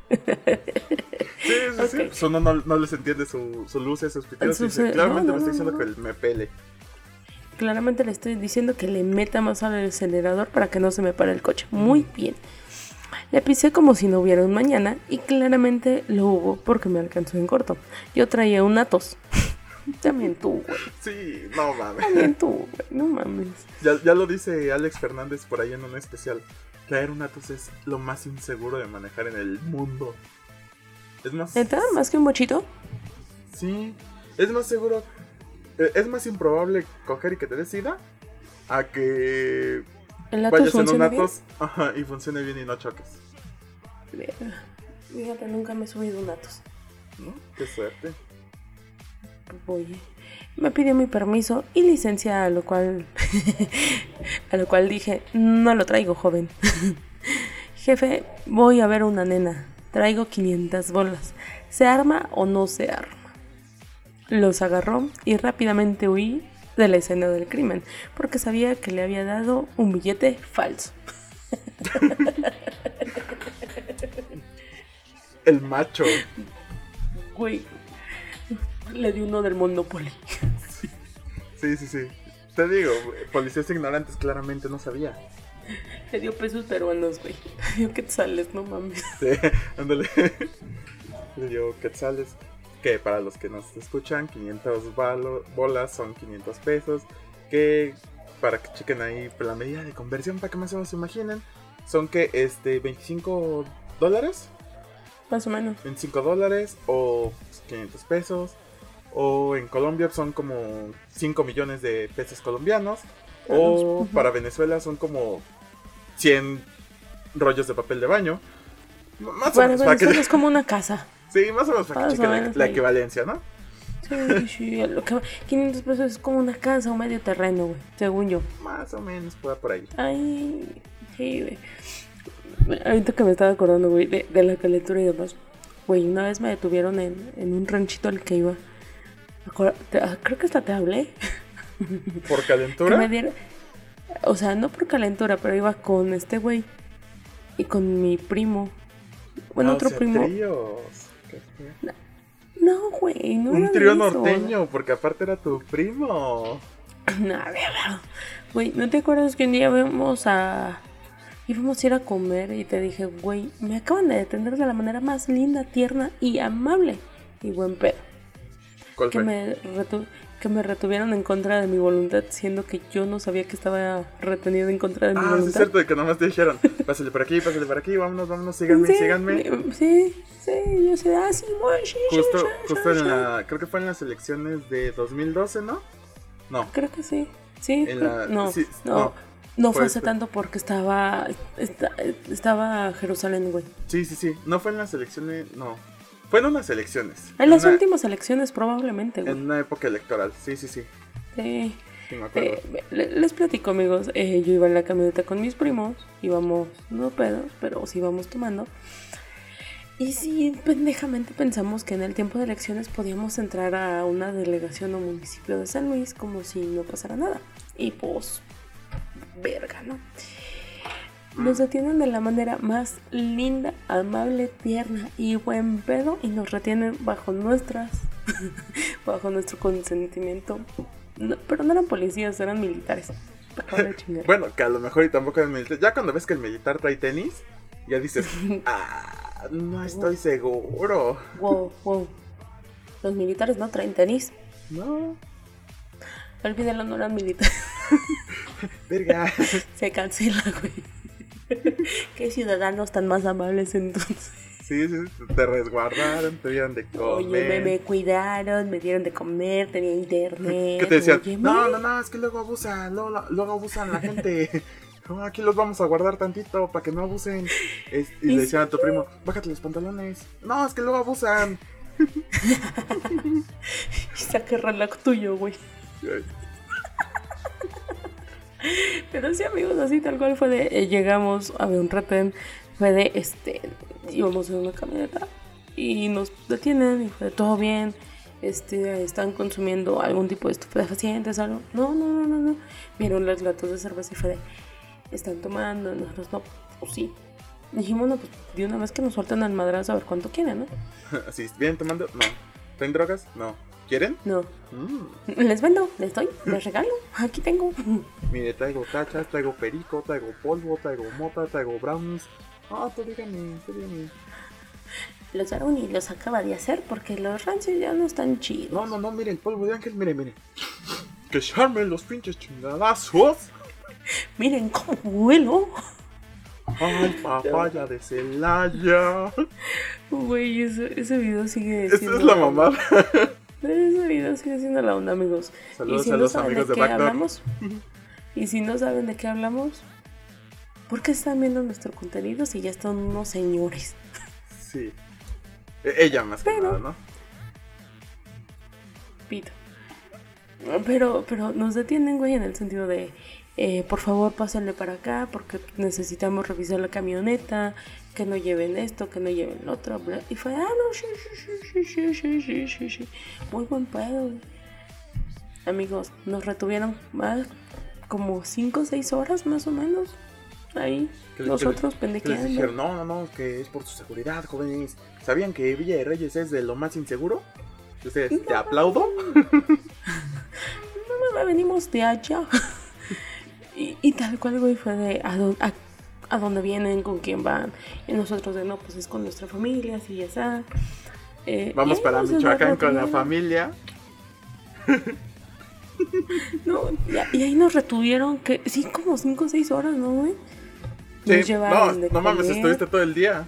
Sí, sí, sí. Pues uno no, les entiende su, su luces, sus pitidos. claramente me está diciendo que me pele. Claramente le estoy diciendo que le meta más al acelerador para que no se me pare el coche. Muy bien. Le pisé como si no hubiera un mañana y claramente lo hubo porque me alcanzó en corto. Yo traía un Atos. También tú, güey. Sí, no mames. También tú, güey. No mames. Ya, ya lo dice Alex Fernández por ahí en un especial. Traer un Atos es lo más inseguro de manejar en el mundo. Es más. ¿Está más que un bochito? Sí. Es más seguro. Eh, es más improbable coger y que te decida a que ¿El Atos Vayas en un Atos y funcione bien y no choques. Fíjate, nunca me he subido un Atos. ¿No? Qué suerte. Oye, me pidió mi permiso y licencia, a lo cual, a lo cual dije, no lo traigo, joven. Jefe, voy a ver una nena. Traigo 500 bolas. ¿Se arma o no se arma? Los agarró y rápidamente huí de la escena del crimen, porque sabía que le había dado un billete falso. El macho. Güey, le di uno del Monopoly. Sí, sí, sí. Te digo, policías ignorantes claramente no sabía. Le dio pesos peruanos, güey. Le dio quetzales, no mames. Sí, ándale. Le dio quetzales que para los que nos escuchan, 500 bolas son 500 pesos, que para que chequen ahí la medida de conversión, para que más o menos se imaginen, son que este 25 dólares. Más o menos. 25 dólares o 500 pesos. O en Colombia son como 5 millones de pesos colombianos. O para Venezuela son como 100 rollos de papel de baño. Más o menos. Para que... es como una casa. Sí, más o menos para que la, equivalencia, ¿no? Sí, sí, lo que 500 pesos es como una casa o medio terreno, güey, según yo. Más o menos, por ahí. Ay, sí, güey. ahorita que me estaba acordando, güey, de, de la calentura y demás. Güey, una vez me detuvieron en, en un ranchito al que iba. Ah, Creo que hasta te hablé. ¿Por calentura? me dieron- O sea, no por calentura, pero iba con este güey. Y con mi primo. Bueno, No otro sé, primo. tríos. ¿Qué fue? No, güey, no Un trío norteño, porque aparte era tu primo. No, a ver. Güey, ¿no te acuerdas que un día íbamos a... íbamos a ir a comer y te dije, güey, me acaban de detener de la manera más linda, tierna y amable y buen pedo? ¿Cuál Que fue? me, retu- que me retuvieron en contra de mi voluntad, siendo que yo no sabía que estaba retenido en contra de mi Ah, sí, es voluntad. cierto, de que nomás te dijeron, pásale por aquí, pásale por aquí, vámonos, vámonos, síganme, sí, síganme. Sí, sí, yo sé, ah, sí, güey, sí, Justo, sí, justo en la, creo que fue en las elecciones de 2012, ¿no? No, Creo que sí. Sí, En la- no, sí, no, no, no, fue hace tanto porque estaba, esta- estaba Jerusalén, güey. sí, sí, sí, no fue en las elecciones, no, fue en unas elecciones. En las una, últimas elecciones probablemente, güey. En una época electoral, sí, sí, sí, Sí. sí me acuerdo. Eh, le- les platico, amigos. eh, yo iba en la camioneta con mis primos. Íbamos, no pedos, pero sí íbamos tomando. Y sí, pendejamente pensamos que en el tiempo de elecciones podíamos entrar a una delegación o municipio de San Luis como si no pasara nada. Y pues, verga, ¿no? Nos detienen de la manera más linda, amable, tierna y buen pedo y nos retienen bajo nuestras, bajo nuestro consentimiento. No, pero no eran policías, eran militares. Bueno, que a lo mejor y tampoco es militar. Ya cuando ves que el militar trae tenis, ya dices, ah, no estoy seguro. Wow, wow. Los militares no traen tenis. No, Olvídalo, no eran militares. verga. Se cancela, güey. Qué ciudadanos tan más amables entonces. Sí, sí, te resguardaron, te dieron de comer. Oye, me, me cuidaron, me dieron de comer, tenía internet. ¿Qué te decían? Oye, no, no, no, es que luego abusan, luego, luego abusan la gente. No, aquí los vamos a guardar tantito para que no abusen. Es- y Y le decían a tu primo, bájate los pantalones. No, es que luego abusan. Saca relajo tuyo, güey. Pero sí, amigos, así tal cual fue de. eh, llegamos a ver un retén. Fue de este. Íbamos en una camioneta y nos detienen y fue de todo bien. Este, están consumiendo algún tipo de estupefacientes, algo. No, no, no, no, no. Vieron las latas de cerveza y fue de. Están tomando, nosotros no, pues sí. Dijimos, no, pues de una vez que nos sueltan al madrazo a ver cuánto quieren, ¿no? Así, ¿vienen tomando? No. ¿Traen drogas? No. ¿Quieren? No. Mm. Les vendo, les doy, les regalo. Aquí tengo. Mire, traigo tachas, traigo perico, traigo polvo, traigo mota, traigo brownies. Ah, tú dígame, tú dígame. Los Aruni los acaba de hacer porque los rancios ya no están chidos. No, no, no, mire el polvo de ángel, mire, mire. Que se armen los pinches chingadazos. Miren cómo vuelo. Ay, papaya de Celaya. Güey, ese, ese video sigue Esa es la mamada. Ese video sigue siendo la onda, amigos. Saludos y si a no los amigos de de Backdoor. hablamos, y si no saben de qué hablamos, ¿por qué están viendo nuestro contenido si ya están unos señores? Sí. E- Ella más que Pero- nada, ¿no? Pito. Pero, pero nos detienen, güey, en el sentido de, eh, por favor, pásenle para acá porque necesitamos revisar la camioneta, que no lleven esto, que no lleven lo otro. Bla. Y fue, ah, no, sí, sí, sí, sí sí sí sí muy buen pedo. Amigos, nos retuvieron más como 5 o 6 horas más o menos. Ahí, nosotros pendejeando. dijeron, no, no, no, que es por su seguridad, jóvenes. ¿Sabían que Villa de Reyes es de lo más inseguro? Entonces, no, te aplaudo. No, no, no venimos de allá. Y, y, tal cual, güey, fue de, ¿a, dónde, a a dónde vienen, con quién van. Y nosotros de no, pues es con nuestra familia, así ya está. Eh, Vamos para Michoacán con la familia. No, y, y ahí nos retuvieron, que sí, como 5 o 6 horas, ¿no, güey? Sí, Nos llevaron no, de no mames, estuviste todo el día.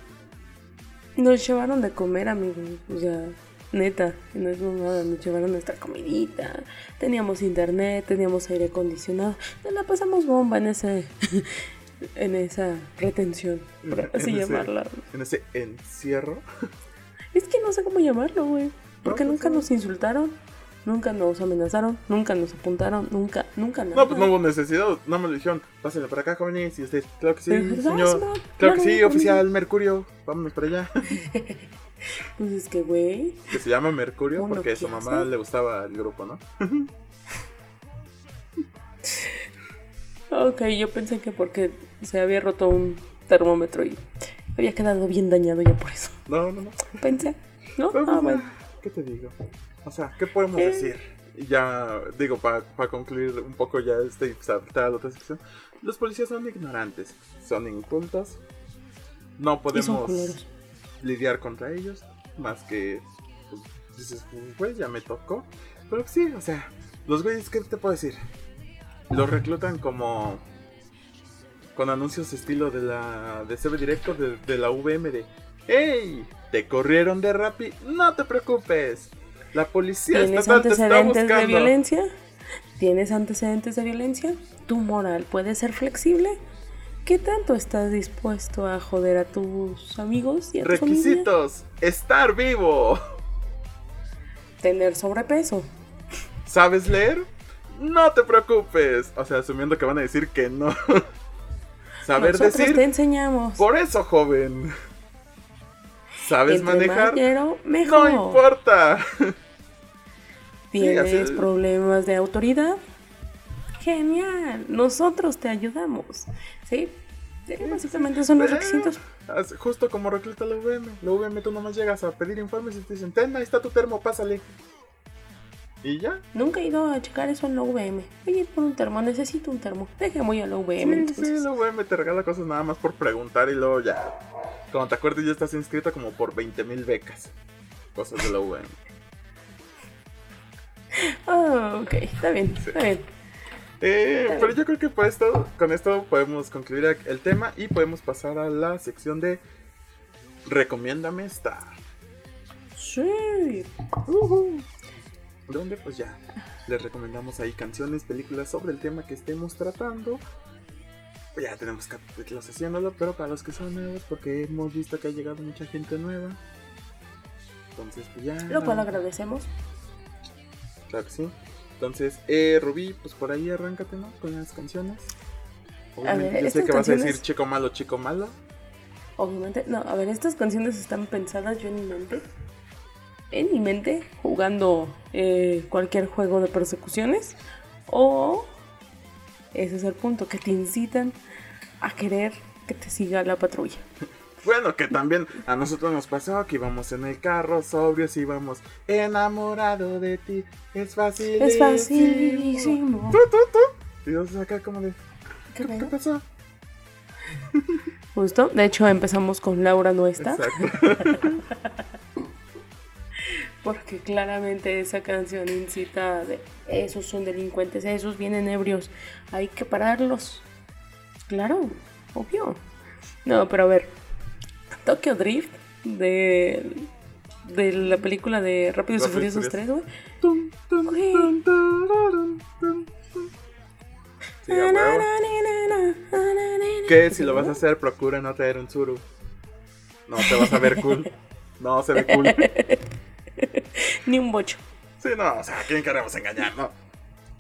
Nos llevaron de comer, amigos. O sea, neta, no es nada. Nos llevaron nuestra comidita. Teníamos internet, teníamos aire acondicionado. Nos la pasamos bomba en ese. En esa retención, por En así ese- llamarla. En ese encierro. Es que no sé cómo llamarlo, güey. Porque No, pues nunca no. nos insultaron. Nunca nos amenazaron, nunca nos apuntaron, nunca, nunca nada. No, pues no hubo necesidad. No me lo dijeron. Pásenle para acá, jóvenes. Y usted, claro que sí, señor. Claro claro, que sí, oficial Mercurio. Vámonos para allá. Pues es que, güey. Que se llama Mercurio porque a su mamá ser. le gustaba el grupo, ¿no? Ok, yo pensé que porque se había roto un termómetro y había quedado bien dañado ya por eso. No, no, no. Pensé, ¿no? Pero, Ah, pues, bueno. ¿Qué te digo? O sea, ¿qué podemos Eh. decir? Ya, digo, para concluir un poco ya este saltar a la otra sección. Los policías son ignorantes, son incultos. No podemos lidiar contra ellos. Más que, pues, dices, pues, güey, ya me tocó. Pero sí, o sea, los güeyes, ¿qué te puedo decir? Los reclutan como con anuncios estilo de la de CB Directo de, de la VM de ¡Ey! ¿Te corrieron de Rappi? No te preocupes. La policía ¿Tienes estatal te está antecedentes de violencia? ¿Tienes antecedentes de violencia? ¿Tu moral puede ser flexible? ¿Qué tanto estás dispuesto a joder a tus amigos y a tu familia? Requisitos: estar vivo. Tener sobrepeso. ¿Sabes leer? No te preocupes. O sea, asumiendo que van a decir que no. Saber Nosotros decir. te enseñamos. Por eso, joven. ¿Sabes Entre manejar? mejor. No importa. ¿Tienes Sí, así- problemas de autoridad? Genial, nosotros te ayudamos. ¿Sí? Sí, básicamente son los requisitos. haz- Justo como recluta la UVM. La UVM tú nomás llegas a pedir informes y te dicen, ten, ahí está tu termo, pásale. Y ya. Nunca he ido a checar eso en la UVM. Voy a ir por un termo, necesito un termo. Deje muy a la UVM Sí, entonces. sí, la UVM te regala cosas nada más por preguntar y luego ya. Cuando te acuerdes ya estás inscrito como por 20 mil becas. Cosas de la UVM. Ah, ok, está bien, está bien. Eh, pero yo creo que esto, con esto podemos concluir el tema y podemos pasar a la sección de Recomiéndame Star. Sí. Donde pues ya les recomendamos ahí canciones, películas sobre el tema que estemos tratando. Pues ya tenemos capítulos haciéndolo, pero para los que son nuevos, porque hemos visto que ha llegado mucha gente nueva. Entonces, pues ya. Lo cual agradecemos. Claro que sí. Entonces, eh, Rubí, pues por ahí arráncate, ¿no? Con las canciones. Obviamente, ver, yo sé que vas a decir chico malo, chico malo. Obviamente, no, a ver, estas canciones están pensadas yo en mi mente. En mi mente, jugando eh, cualquier juego de persecuciones. O ese es el punto, que te incitan a querer que te siga la patrulla. Bueno, que también a nosotros nos pasó que íbamos en el carro sobrios y íbamos enamorado de ti. Es fácil. Es facilísimo. Tú, tú, tú. Y yo acá como de, ¿Qué pasó? Justo, de hecho empezamos con Laura no está, Exacto. porque claramente esa canción incita de esos son delincuentes, esos vienen ebrios, hay que pararlos. Claro, obvio. No, pero a ver, Tokyo Drift de, de la película de Rápidos y Furiosos 3, Furiosos. güey. Sí. Que si lo vas a hacer, procura no traer un suru. No te vas a ver cool. No se ve cool. Ni un bocho. Sí, no, o sea, ¿a quién queremos engañar? No.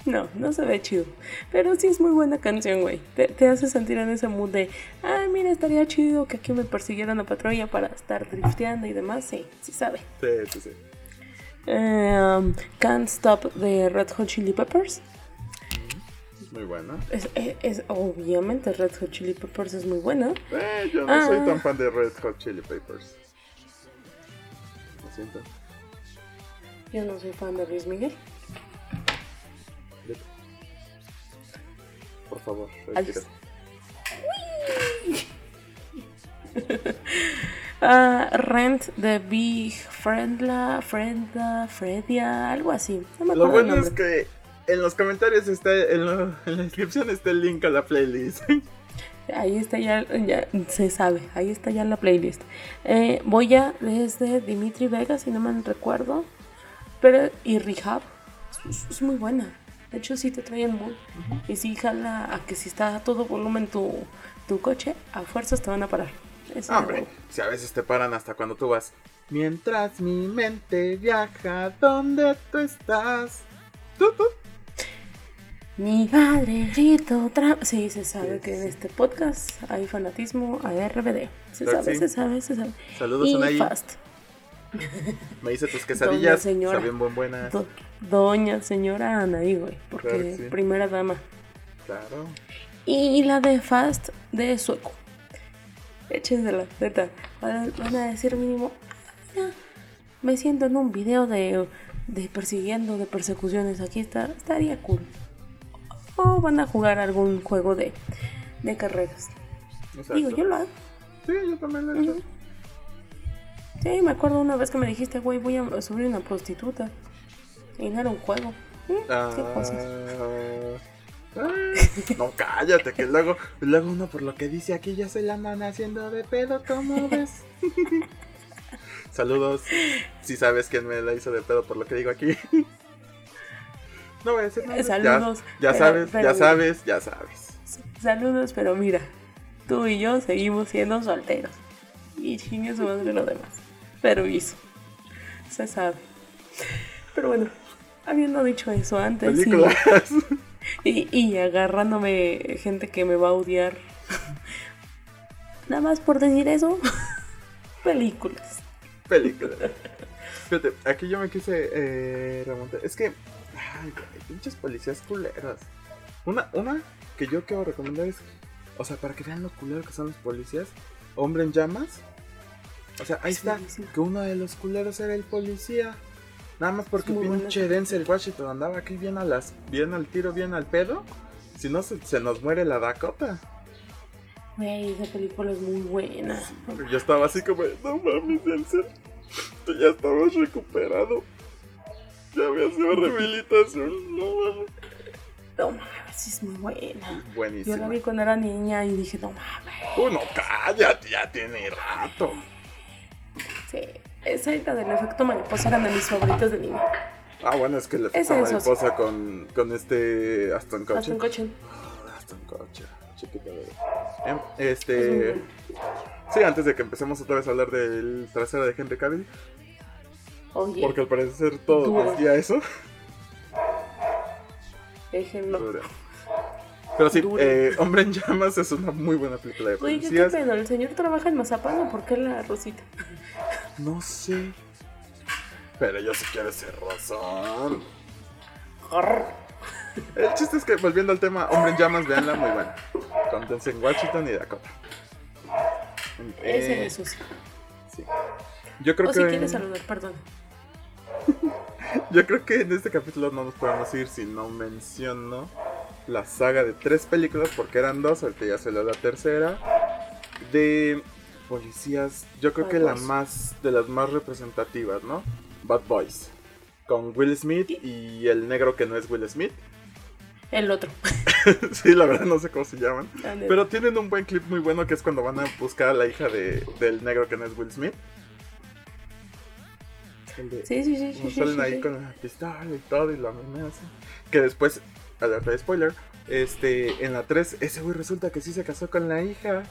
No, no se ve chido. Pero sí es muy buena canción, güey. Te, te hace sentir en ese mood de, ay, mira, estaría chido que aquí me persiguieran la patrulla para estar drifteando y demás. Sí, sí sabe. Sí, sí, sí. Um, Can't Stop de Red Hot Chili Peppers. Muy buena. Es, es- es- obviamente Red Hot Chili Peppers es muy buena. Eh, yo no soy Ah. tan fan de Red Hot Chili Peppers. Lo siento. Yo no soy fan de Luis Miguel. Por favor, retírate. Ah, Rent de Big Friendla, Friendla, Fredia, algo así. No me Lo bueno es que en los comentarios está, en, lo- en la descripción está el link a la playlist. Ahí está ya, ya se sabe, ahí está ya la playlist. Eh, voy a desde Dimitri Vega, si no me recuerdo. Pero, y Rehab, es, es muy buena. De hecho, sí te trae el mood. Y sí jala a que si está a todo volumen tu, tu coche, a fuerzas te van a parar. Ese Hombre, huevo. si a veces te paran hasta cuando tú vas. Mientras mi mente viaja donde tú estás. Tú, tú. Mi padre grito. Sí, se sabe Sí, que en este podcast hay fanatismo a RBD. Se sabe, sí. se sabe, se sabe. Saludos, y Anaí. Fast. Me hice tus quesadillas. señora. Está bien buen buenas. Do- Doña señora Anaí, güey. Porque Claro que sí. primera dama. Claro. Y la de Fast de sueco. Échensela, neta. Van van a decir mínimo. "Ah, Me siento en un video de, de persiguiendo, de persecuciones. Aquí está, estaría cool. O van a jugar algún juego de, de carreras. Exacto. Digo, yo lo hago. Sí, yo también lo he hecho. Sí, me acuerdo una vez que me dijiste, güey, voy a subir una prostituta. Y no era un juego. Mm, ¿Qué cosas? Ah, ah, no, cállate, que luego, luego uno por lo que dice aquí ya se la andan haciendo de pedo, ¿cómo ves? Saludos, si sabes quién me la hizo de pedo por lo que digo aquí. No voy a decir nada. Saludos, Ya, ya pero- sabes, pero ya mira. sabes, ya sabes. Saludos, pero mira, tú y yo seguimos siendo solteros. Y chingue su madre lo demás. Pero hizo. Se sabe. Pero bueno, habiendo dicho eso antes y, y, y agarrándome gente que me va a odiar. Nada más por decir eso. Películas. Películas. Fíjate, aquí yo me quise eh, remontar. Es que, ay, pinches policías culeras. Una, una que yo quiero recomendar es, o sea, para que vean lo culero que son los policías, Hombre en Llamas. O sea, ahí Es está, que uno de los culeros era el policía. Nada más porque pinche Denzel Washington andaba aquí bien a las, bien al tiro, bien al pedo. Si no, se, se nos muere la Dakota. Güey, esa película es muy buena. Yo estaba así como, no mames, Denzel, tú ya estabas recuperado. Ya había sido rehabilitación, no mames. No mames, es muy buena. Yo Buenísimo. la vi cuando era niña y dije, no mames. Uh, no, cállate, ya tiene rato. Sí, esa y la del efecto mariposa eran de mis favoritas de niña. Ah, bueno, es que Ese falta es mariposa con, con este Aston Kutcher. Aston Kutcher. Aston Kutcher, chiquita bebé. Em, Es Este. Sí, antes de que empecemos otra vez a hablar del trasero de Henry Cavill, porque al parecer todo decía eso. déjenlo. Pero sí, eh, Hombre en Llamas es una muy buena película de Oye, ¿qué policías. pedo? ¿El señor trabaja en Mazapán o por qué la Rosita? No sé. Pero yo sí quiero ese rozón. El chiste es que, volviendo al tema, Hombre en Llamas, veanla muy buena. Con Denzel Washington y Dakota. Ese Eh, es sí. sí. Yo creo O si que. quieres saludar, perdón. Yo creo que en este capítulo no nos podemos ir si no menciono la saga de tres películas, porque eran dos, ahorita ya salió la tercera, de policías, yo creo Bad que la más, de las más representativas, ¿no? Bad Boys, con Will Smith y el negro que no es Will Smith. El otro. sí, la verdad no sé cómo se llaman. Pero tienen un buen clip muy bueno que es cuando van a buscar a la hija de, del negro que no es Will Smith. De- Sí, sí, sí, salen sí, ahí sí. con la pistola y todo y amenazan. Que después, alerta de spoiler, este, en la 3, ese güey resulta que sí se casó con la hija.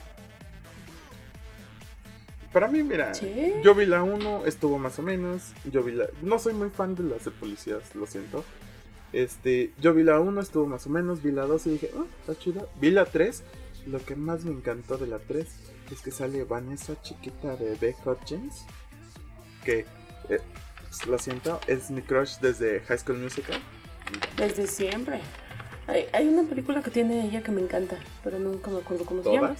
Para mí, mira, Sí. yo vi la 1, estuvo más o menos. Yo vi la. No soy muy fan de las de policías, lo siento. Este, yo vi la 1, estuvo más o menos. Vi la 2 y dije, oh, está chida. Vi la 3. Lo que más me encantó de la 3 es que sale Vanessa, chiquita de Beck Hutchins. Que, eh, lo siento, es mi crush desde High School Musical. Desde siempre. Hay, hay una película que tiene ella que me encanta, pero nunca me acuerdo cómo se llama.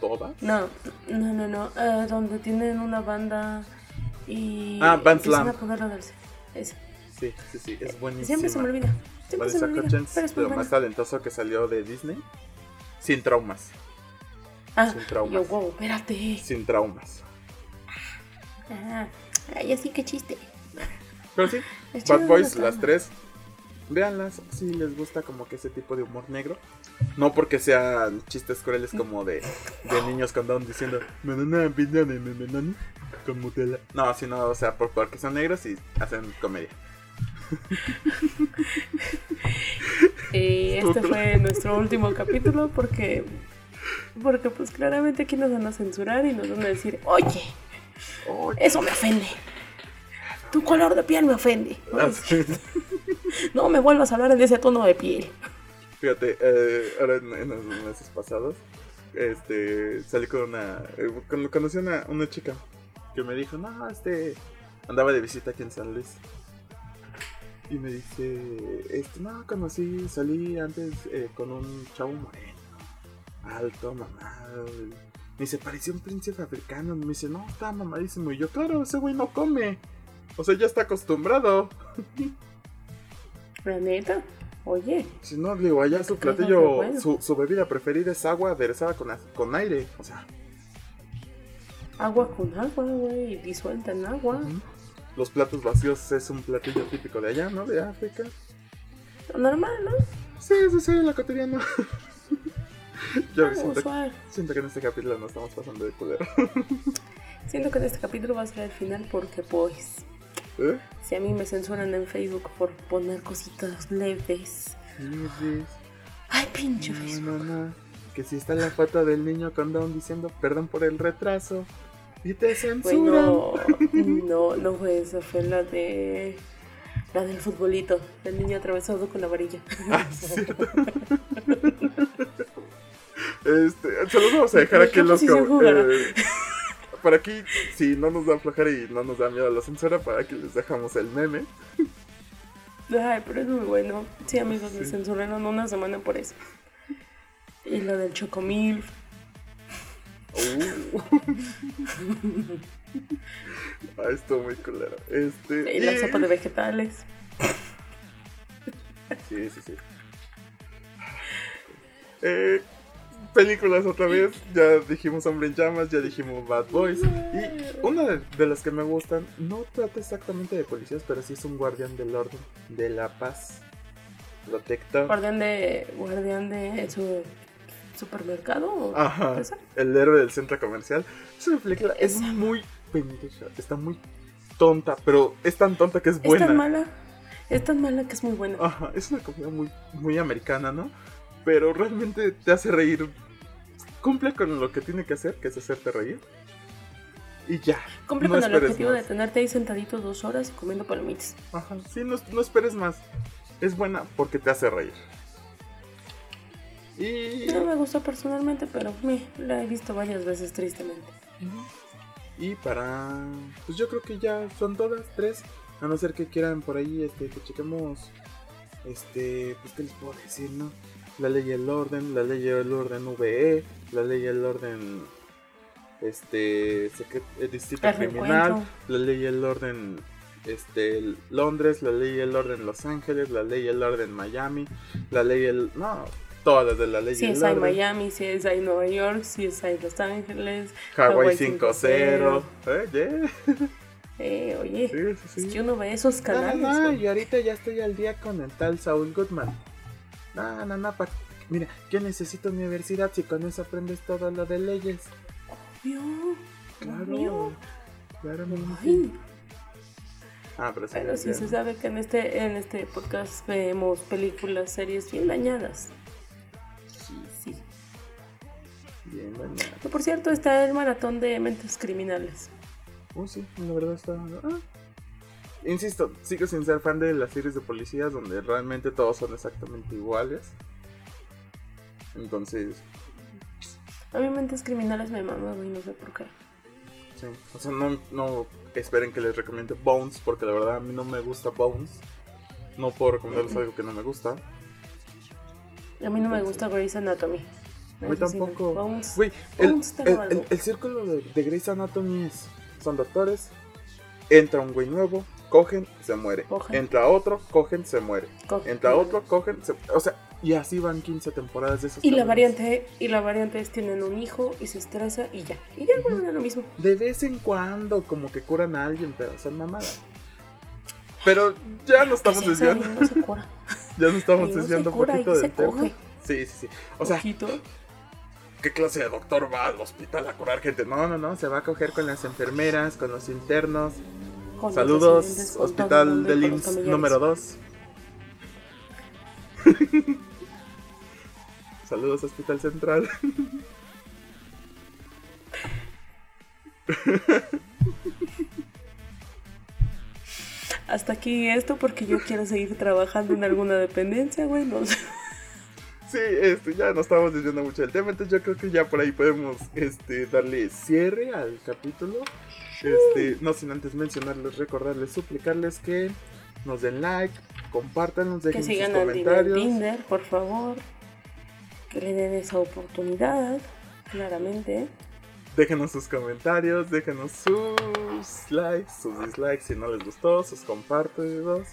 ¿Todas? No, no, no, no. eh, donde tienen una banda y. Ah, Van empiezan Slam. a darse. Esa. Sí, sí, sí, es buenísima. Siempre se me olvida. Siempre se me olvida. Pero es lo buena. más talentoso que salió de Disney. Sin traumas. Ah, sin traumas. yo, wow, espérate. Sin traumas. Ah, ay, así que chiste. Pero sí, Bad Boys, la las tres. Véanlas si les gusta como que ese tipo de humor negro. No porque sean chistes crueles como de, de niños que andaban diciendo "Menana, menana, menana", con Nutella. No, sino, o sea, por, porque son negros y hacen comedia. Eh, este fue nuestro último capítulo porque Porque pues claramente aquí nos van a censurar y nos van a decir, oye, eso me ofende. Tu color de piel me ofende. No me vuelvas a hablar en ese tono de piel. Fíjate, eh, ahora en, en los meses pasados, este, salí con una, eh, con- conocí a una, una chica que me dijo, no, este, andaba de visita aquí en San Luis. Y me dice, este, no, conocí, salí antes eh, con un chavo moreno, alto, mamado. Me dice, parecía un príncipe africano. Me dice, no, está mamadísimo. Y yo, claro, ese güey no come. O sea, ya está acostumbrado. La neta, oye, Si no, digo, allá su platillo, bueno. su, su bebida preferida es agua aderezada con, con aire. O sea, agua con agua, güey, disuelta en agua. los platos vacíos es un platillo típico de allá, ¿no? De África. Normal, ¿no? Sí, sí, sí, la cotidiana. Yo siento, que en este capítulo nos estamos pasando de culero. Siento que en este capítulo va a ser el final porque, pues, ¿Eh? si a mí me censuran en Facebook por poner cositas leves. Iris, Ay, pinche No, Facebook. no, no. Que si está la foto del niño con Down diciendo perdón por el retraso. Y te censuran. no, no, no fue esa, fue la de. La del futbolito, el niño atravesado con la varilla. Ah, sí. Este, se los vamos a dejar aquí en los quedo sin com- jugar. eh, Para aquí, si no nos da flojera y no nos da miedo la censura, para aquí les dejamos el meme. Ay, pero es muy bueno. Sí, amigos, me Sí. censuraron una semana por eso. Y la del chocomil. Uh. ah, estuvo muy culero. Este, Y la sopa de vegetales. Sí, sí, sí. Eh, películas otra vez. Ya dijimos Hombre en Llamas, ya dijimos Bad Boys. Y una de, de las que me gustan, no trata exactamente de policías, pero sí es un guardián del orden, de la paz, protector. Guardián de. Guardián de su supermercado. ¿o Ajá, el héroe del centro comercial. Es película, es muy pendeja, está muy tonta, pero es tan tonta que es Es buena. tan mala. Es tan mala que es muy buena. Ajá, es una comida muy, muy americana, ¿no? Pero realmente te hace reír. Cumple con lo que tiene que hacer, que es hacerte reír. Y ya. Cumple no con el objetivo de tenerte ahí sentadito dos horas comiendo palomitas. Ajá, sí, no, no esperes más. Es buena porque te hace reír. Y. No me gustó personalmente, pero me, la he visto varias veces tristemente. Y para. Pues yo creo que ya son todas, tres. A no ser que quieran por ahí este, que chequemos. Este. Pues qué les puedo decir, ¿no? La ley y el orden, la ley y el orden VE, la ley y el orden. Este. el distrito El criminal, la ley y el orden. Este, Londres, la ley y el orden Los Ángeles, la ley y el orden Miami, la ley y el. No, todas de la ley y Si el es ahí orden. Miami, si es ahí Nueva York, si es ahí Los Ángeles. Hawaii Hawaii 5-0. ¿Eh? Yeah. Eh, oye, Sí, sí, sí. es que uno ve esos canales. no, y ahorita ya estoy al día con el tal Saúl Goodman. No, no, no, pa- mira, yo necesito universidad si con eso aprendes todo lo de leyes. Obvio, Claro, obvio. claro, mi. Ay, Ah, pero sí. Pero sí se sabe que en este, en este podcast vemos películas, series bien dañadas. Sí, Sí. bien. Que por cierto está el maratón de mentes criminales. Oh, sí, la verdad está. ah. Insisto, sigo sin ser fan de las series de policías donde realmente todos son exactamente iguales. Entonces, A mí mentes criminales me mama, güey, no sé por qué. Sí, o sea, no, no esperen que les recomiende Bones, porque la verdad a mí no me gusta Bones. No puedo recomendarles algo que no me gusta. A mí no me gusta Grey's Anatomy. A mí tampoco. Bones- Güey, el, Bones el círculo de, de Grey's Anatomy es: son doctores, entra un güey nuevo, cogen, se muere. Cogen. Entra otro, cogen, se muere. Cogen. Entra otro, cogen, se O sea, y así van 15 temporadas de esos. Y la cabrones. variante, y la variante es tienen un hijo y se estresa y ya. Y ya vuelven a lo mismo. De vez en cuando, como que curan a alguien, pero son mamadas. Pero ya no estamos hace desviando. no se cura. Ya nos estamos no desviando un poquito del tema. coge. Sí, sí, sí. O sea, Ojito. ¿qué clase de doctor va al hospital a curar gente? No, no, no. Se va a coger con las enfermeras, con los internos. Con Saludos, con Hospital del IMSS número 2. Saludos, Hospital Central. Hasta aquí esto porque yo quiero seguir trabajando en alguna dependencia, güey. No sé. Sí, este, ya no estamos diciendo mucho del tema, entonces yo creo que ya por ahí podemos este, darle cierre al capítulo. Este, no sin antes mencionarles, recordarles, suplicarles que nos den like, compartan, nos dejen Que sigan sus comentarios. Tinder, por favor. Que le den esa oportunidad, claramente. Déjenos sus comentarios, déjenos sus likes, sus dislikes si no les gustó, sus compartidos.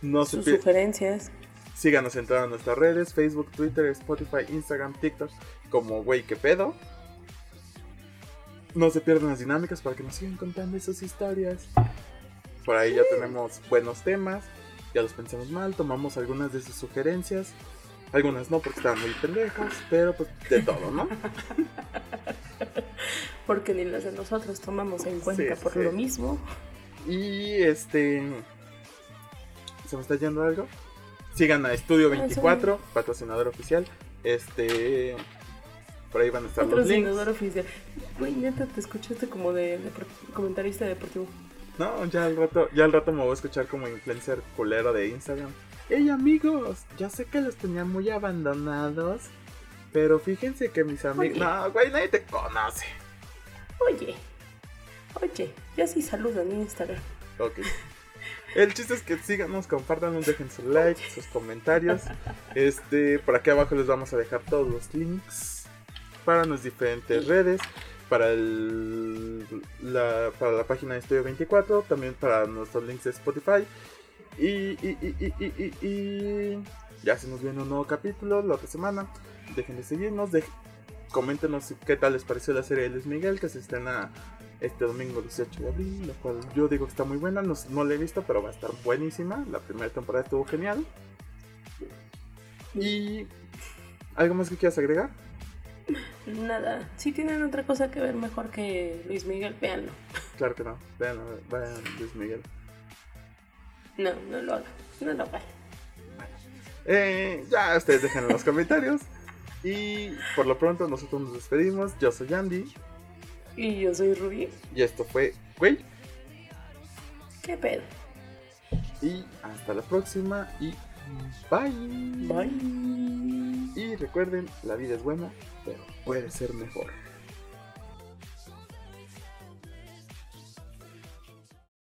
No Sus sugerencias. Síganos en todas nuestras redes, Facebook, Twitter, Spotify, Instagram, TikTok, como güey que pedo. No se pierdan las dinámicas para que nos sigan contando esas historias. Por ahí ya tenemos buenos temas, ya los pensamos mal, tomamos algunas de sus sugerencias. Algunas no porque estaban muy pendejos, pero pues de todo, ¿no? Porque ni las de nosotros tomamos en cuenta Sí, por sí. lo mismo. Y este. ¿Se me está yendo algo? Sigan a Estudio Ah, 24, patrocinador oficial. Este. Por ahí van a estar los links. Oficial. Güey, neta, te escuchaste como de, depor- comentarista deportivo. No, ya al rato, ya al rato me voy a escuchar como influencer culero de Instagram. Hey amigos, ya sé que los tenía muy abandonados. Pero fíjense que mis amigos. No, güey, nadie te conoce. Oye, oye, ya sí saludan en Instagram. Ok. El chiste es que síganos, compártanos, dejen su like, sus comentarios. Este, por aquí abajo les vamos a dejar todos los links para nuestras diferentes redes, para el, la, para la página de Estudio 24, también para nuestros links de Spotify. Y, y, y, y, y, y- y ya se nos viene un nuevo capítulo la otra semana. Dejen de seguirnos, de, coméntenos qué tal les pareció la serie de Luis Miguel que se estrena este domingo 18 de abril, la cual yo digo que está muy buena, no, no la he visto, pero va a estar buenísima. La primera temporada estuvo genial. Y... ¿Algo más que quieras agregar? Nada, si tienen otra cosa que ver mejor que Luis Miguel, véanlo. Claro que no. Vean, vean Luis Miguel. No, no lo hagan, no lo hagan. Eh, ya ustedes dejen en los comentarios. Y por lo pronto nosotros nos despedimos. Yo soy Andy. Y yo soy Rubí. Y esto fue Güey. ¿Qué pedo? Y hasta la próxima. Y bye. Bye. Y recuerden, la vida es buena, pero puede ser mejor.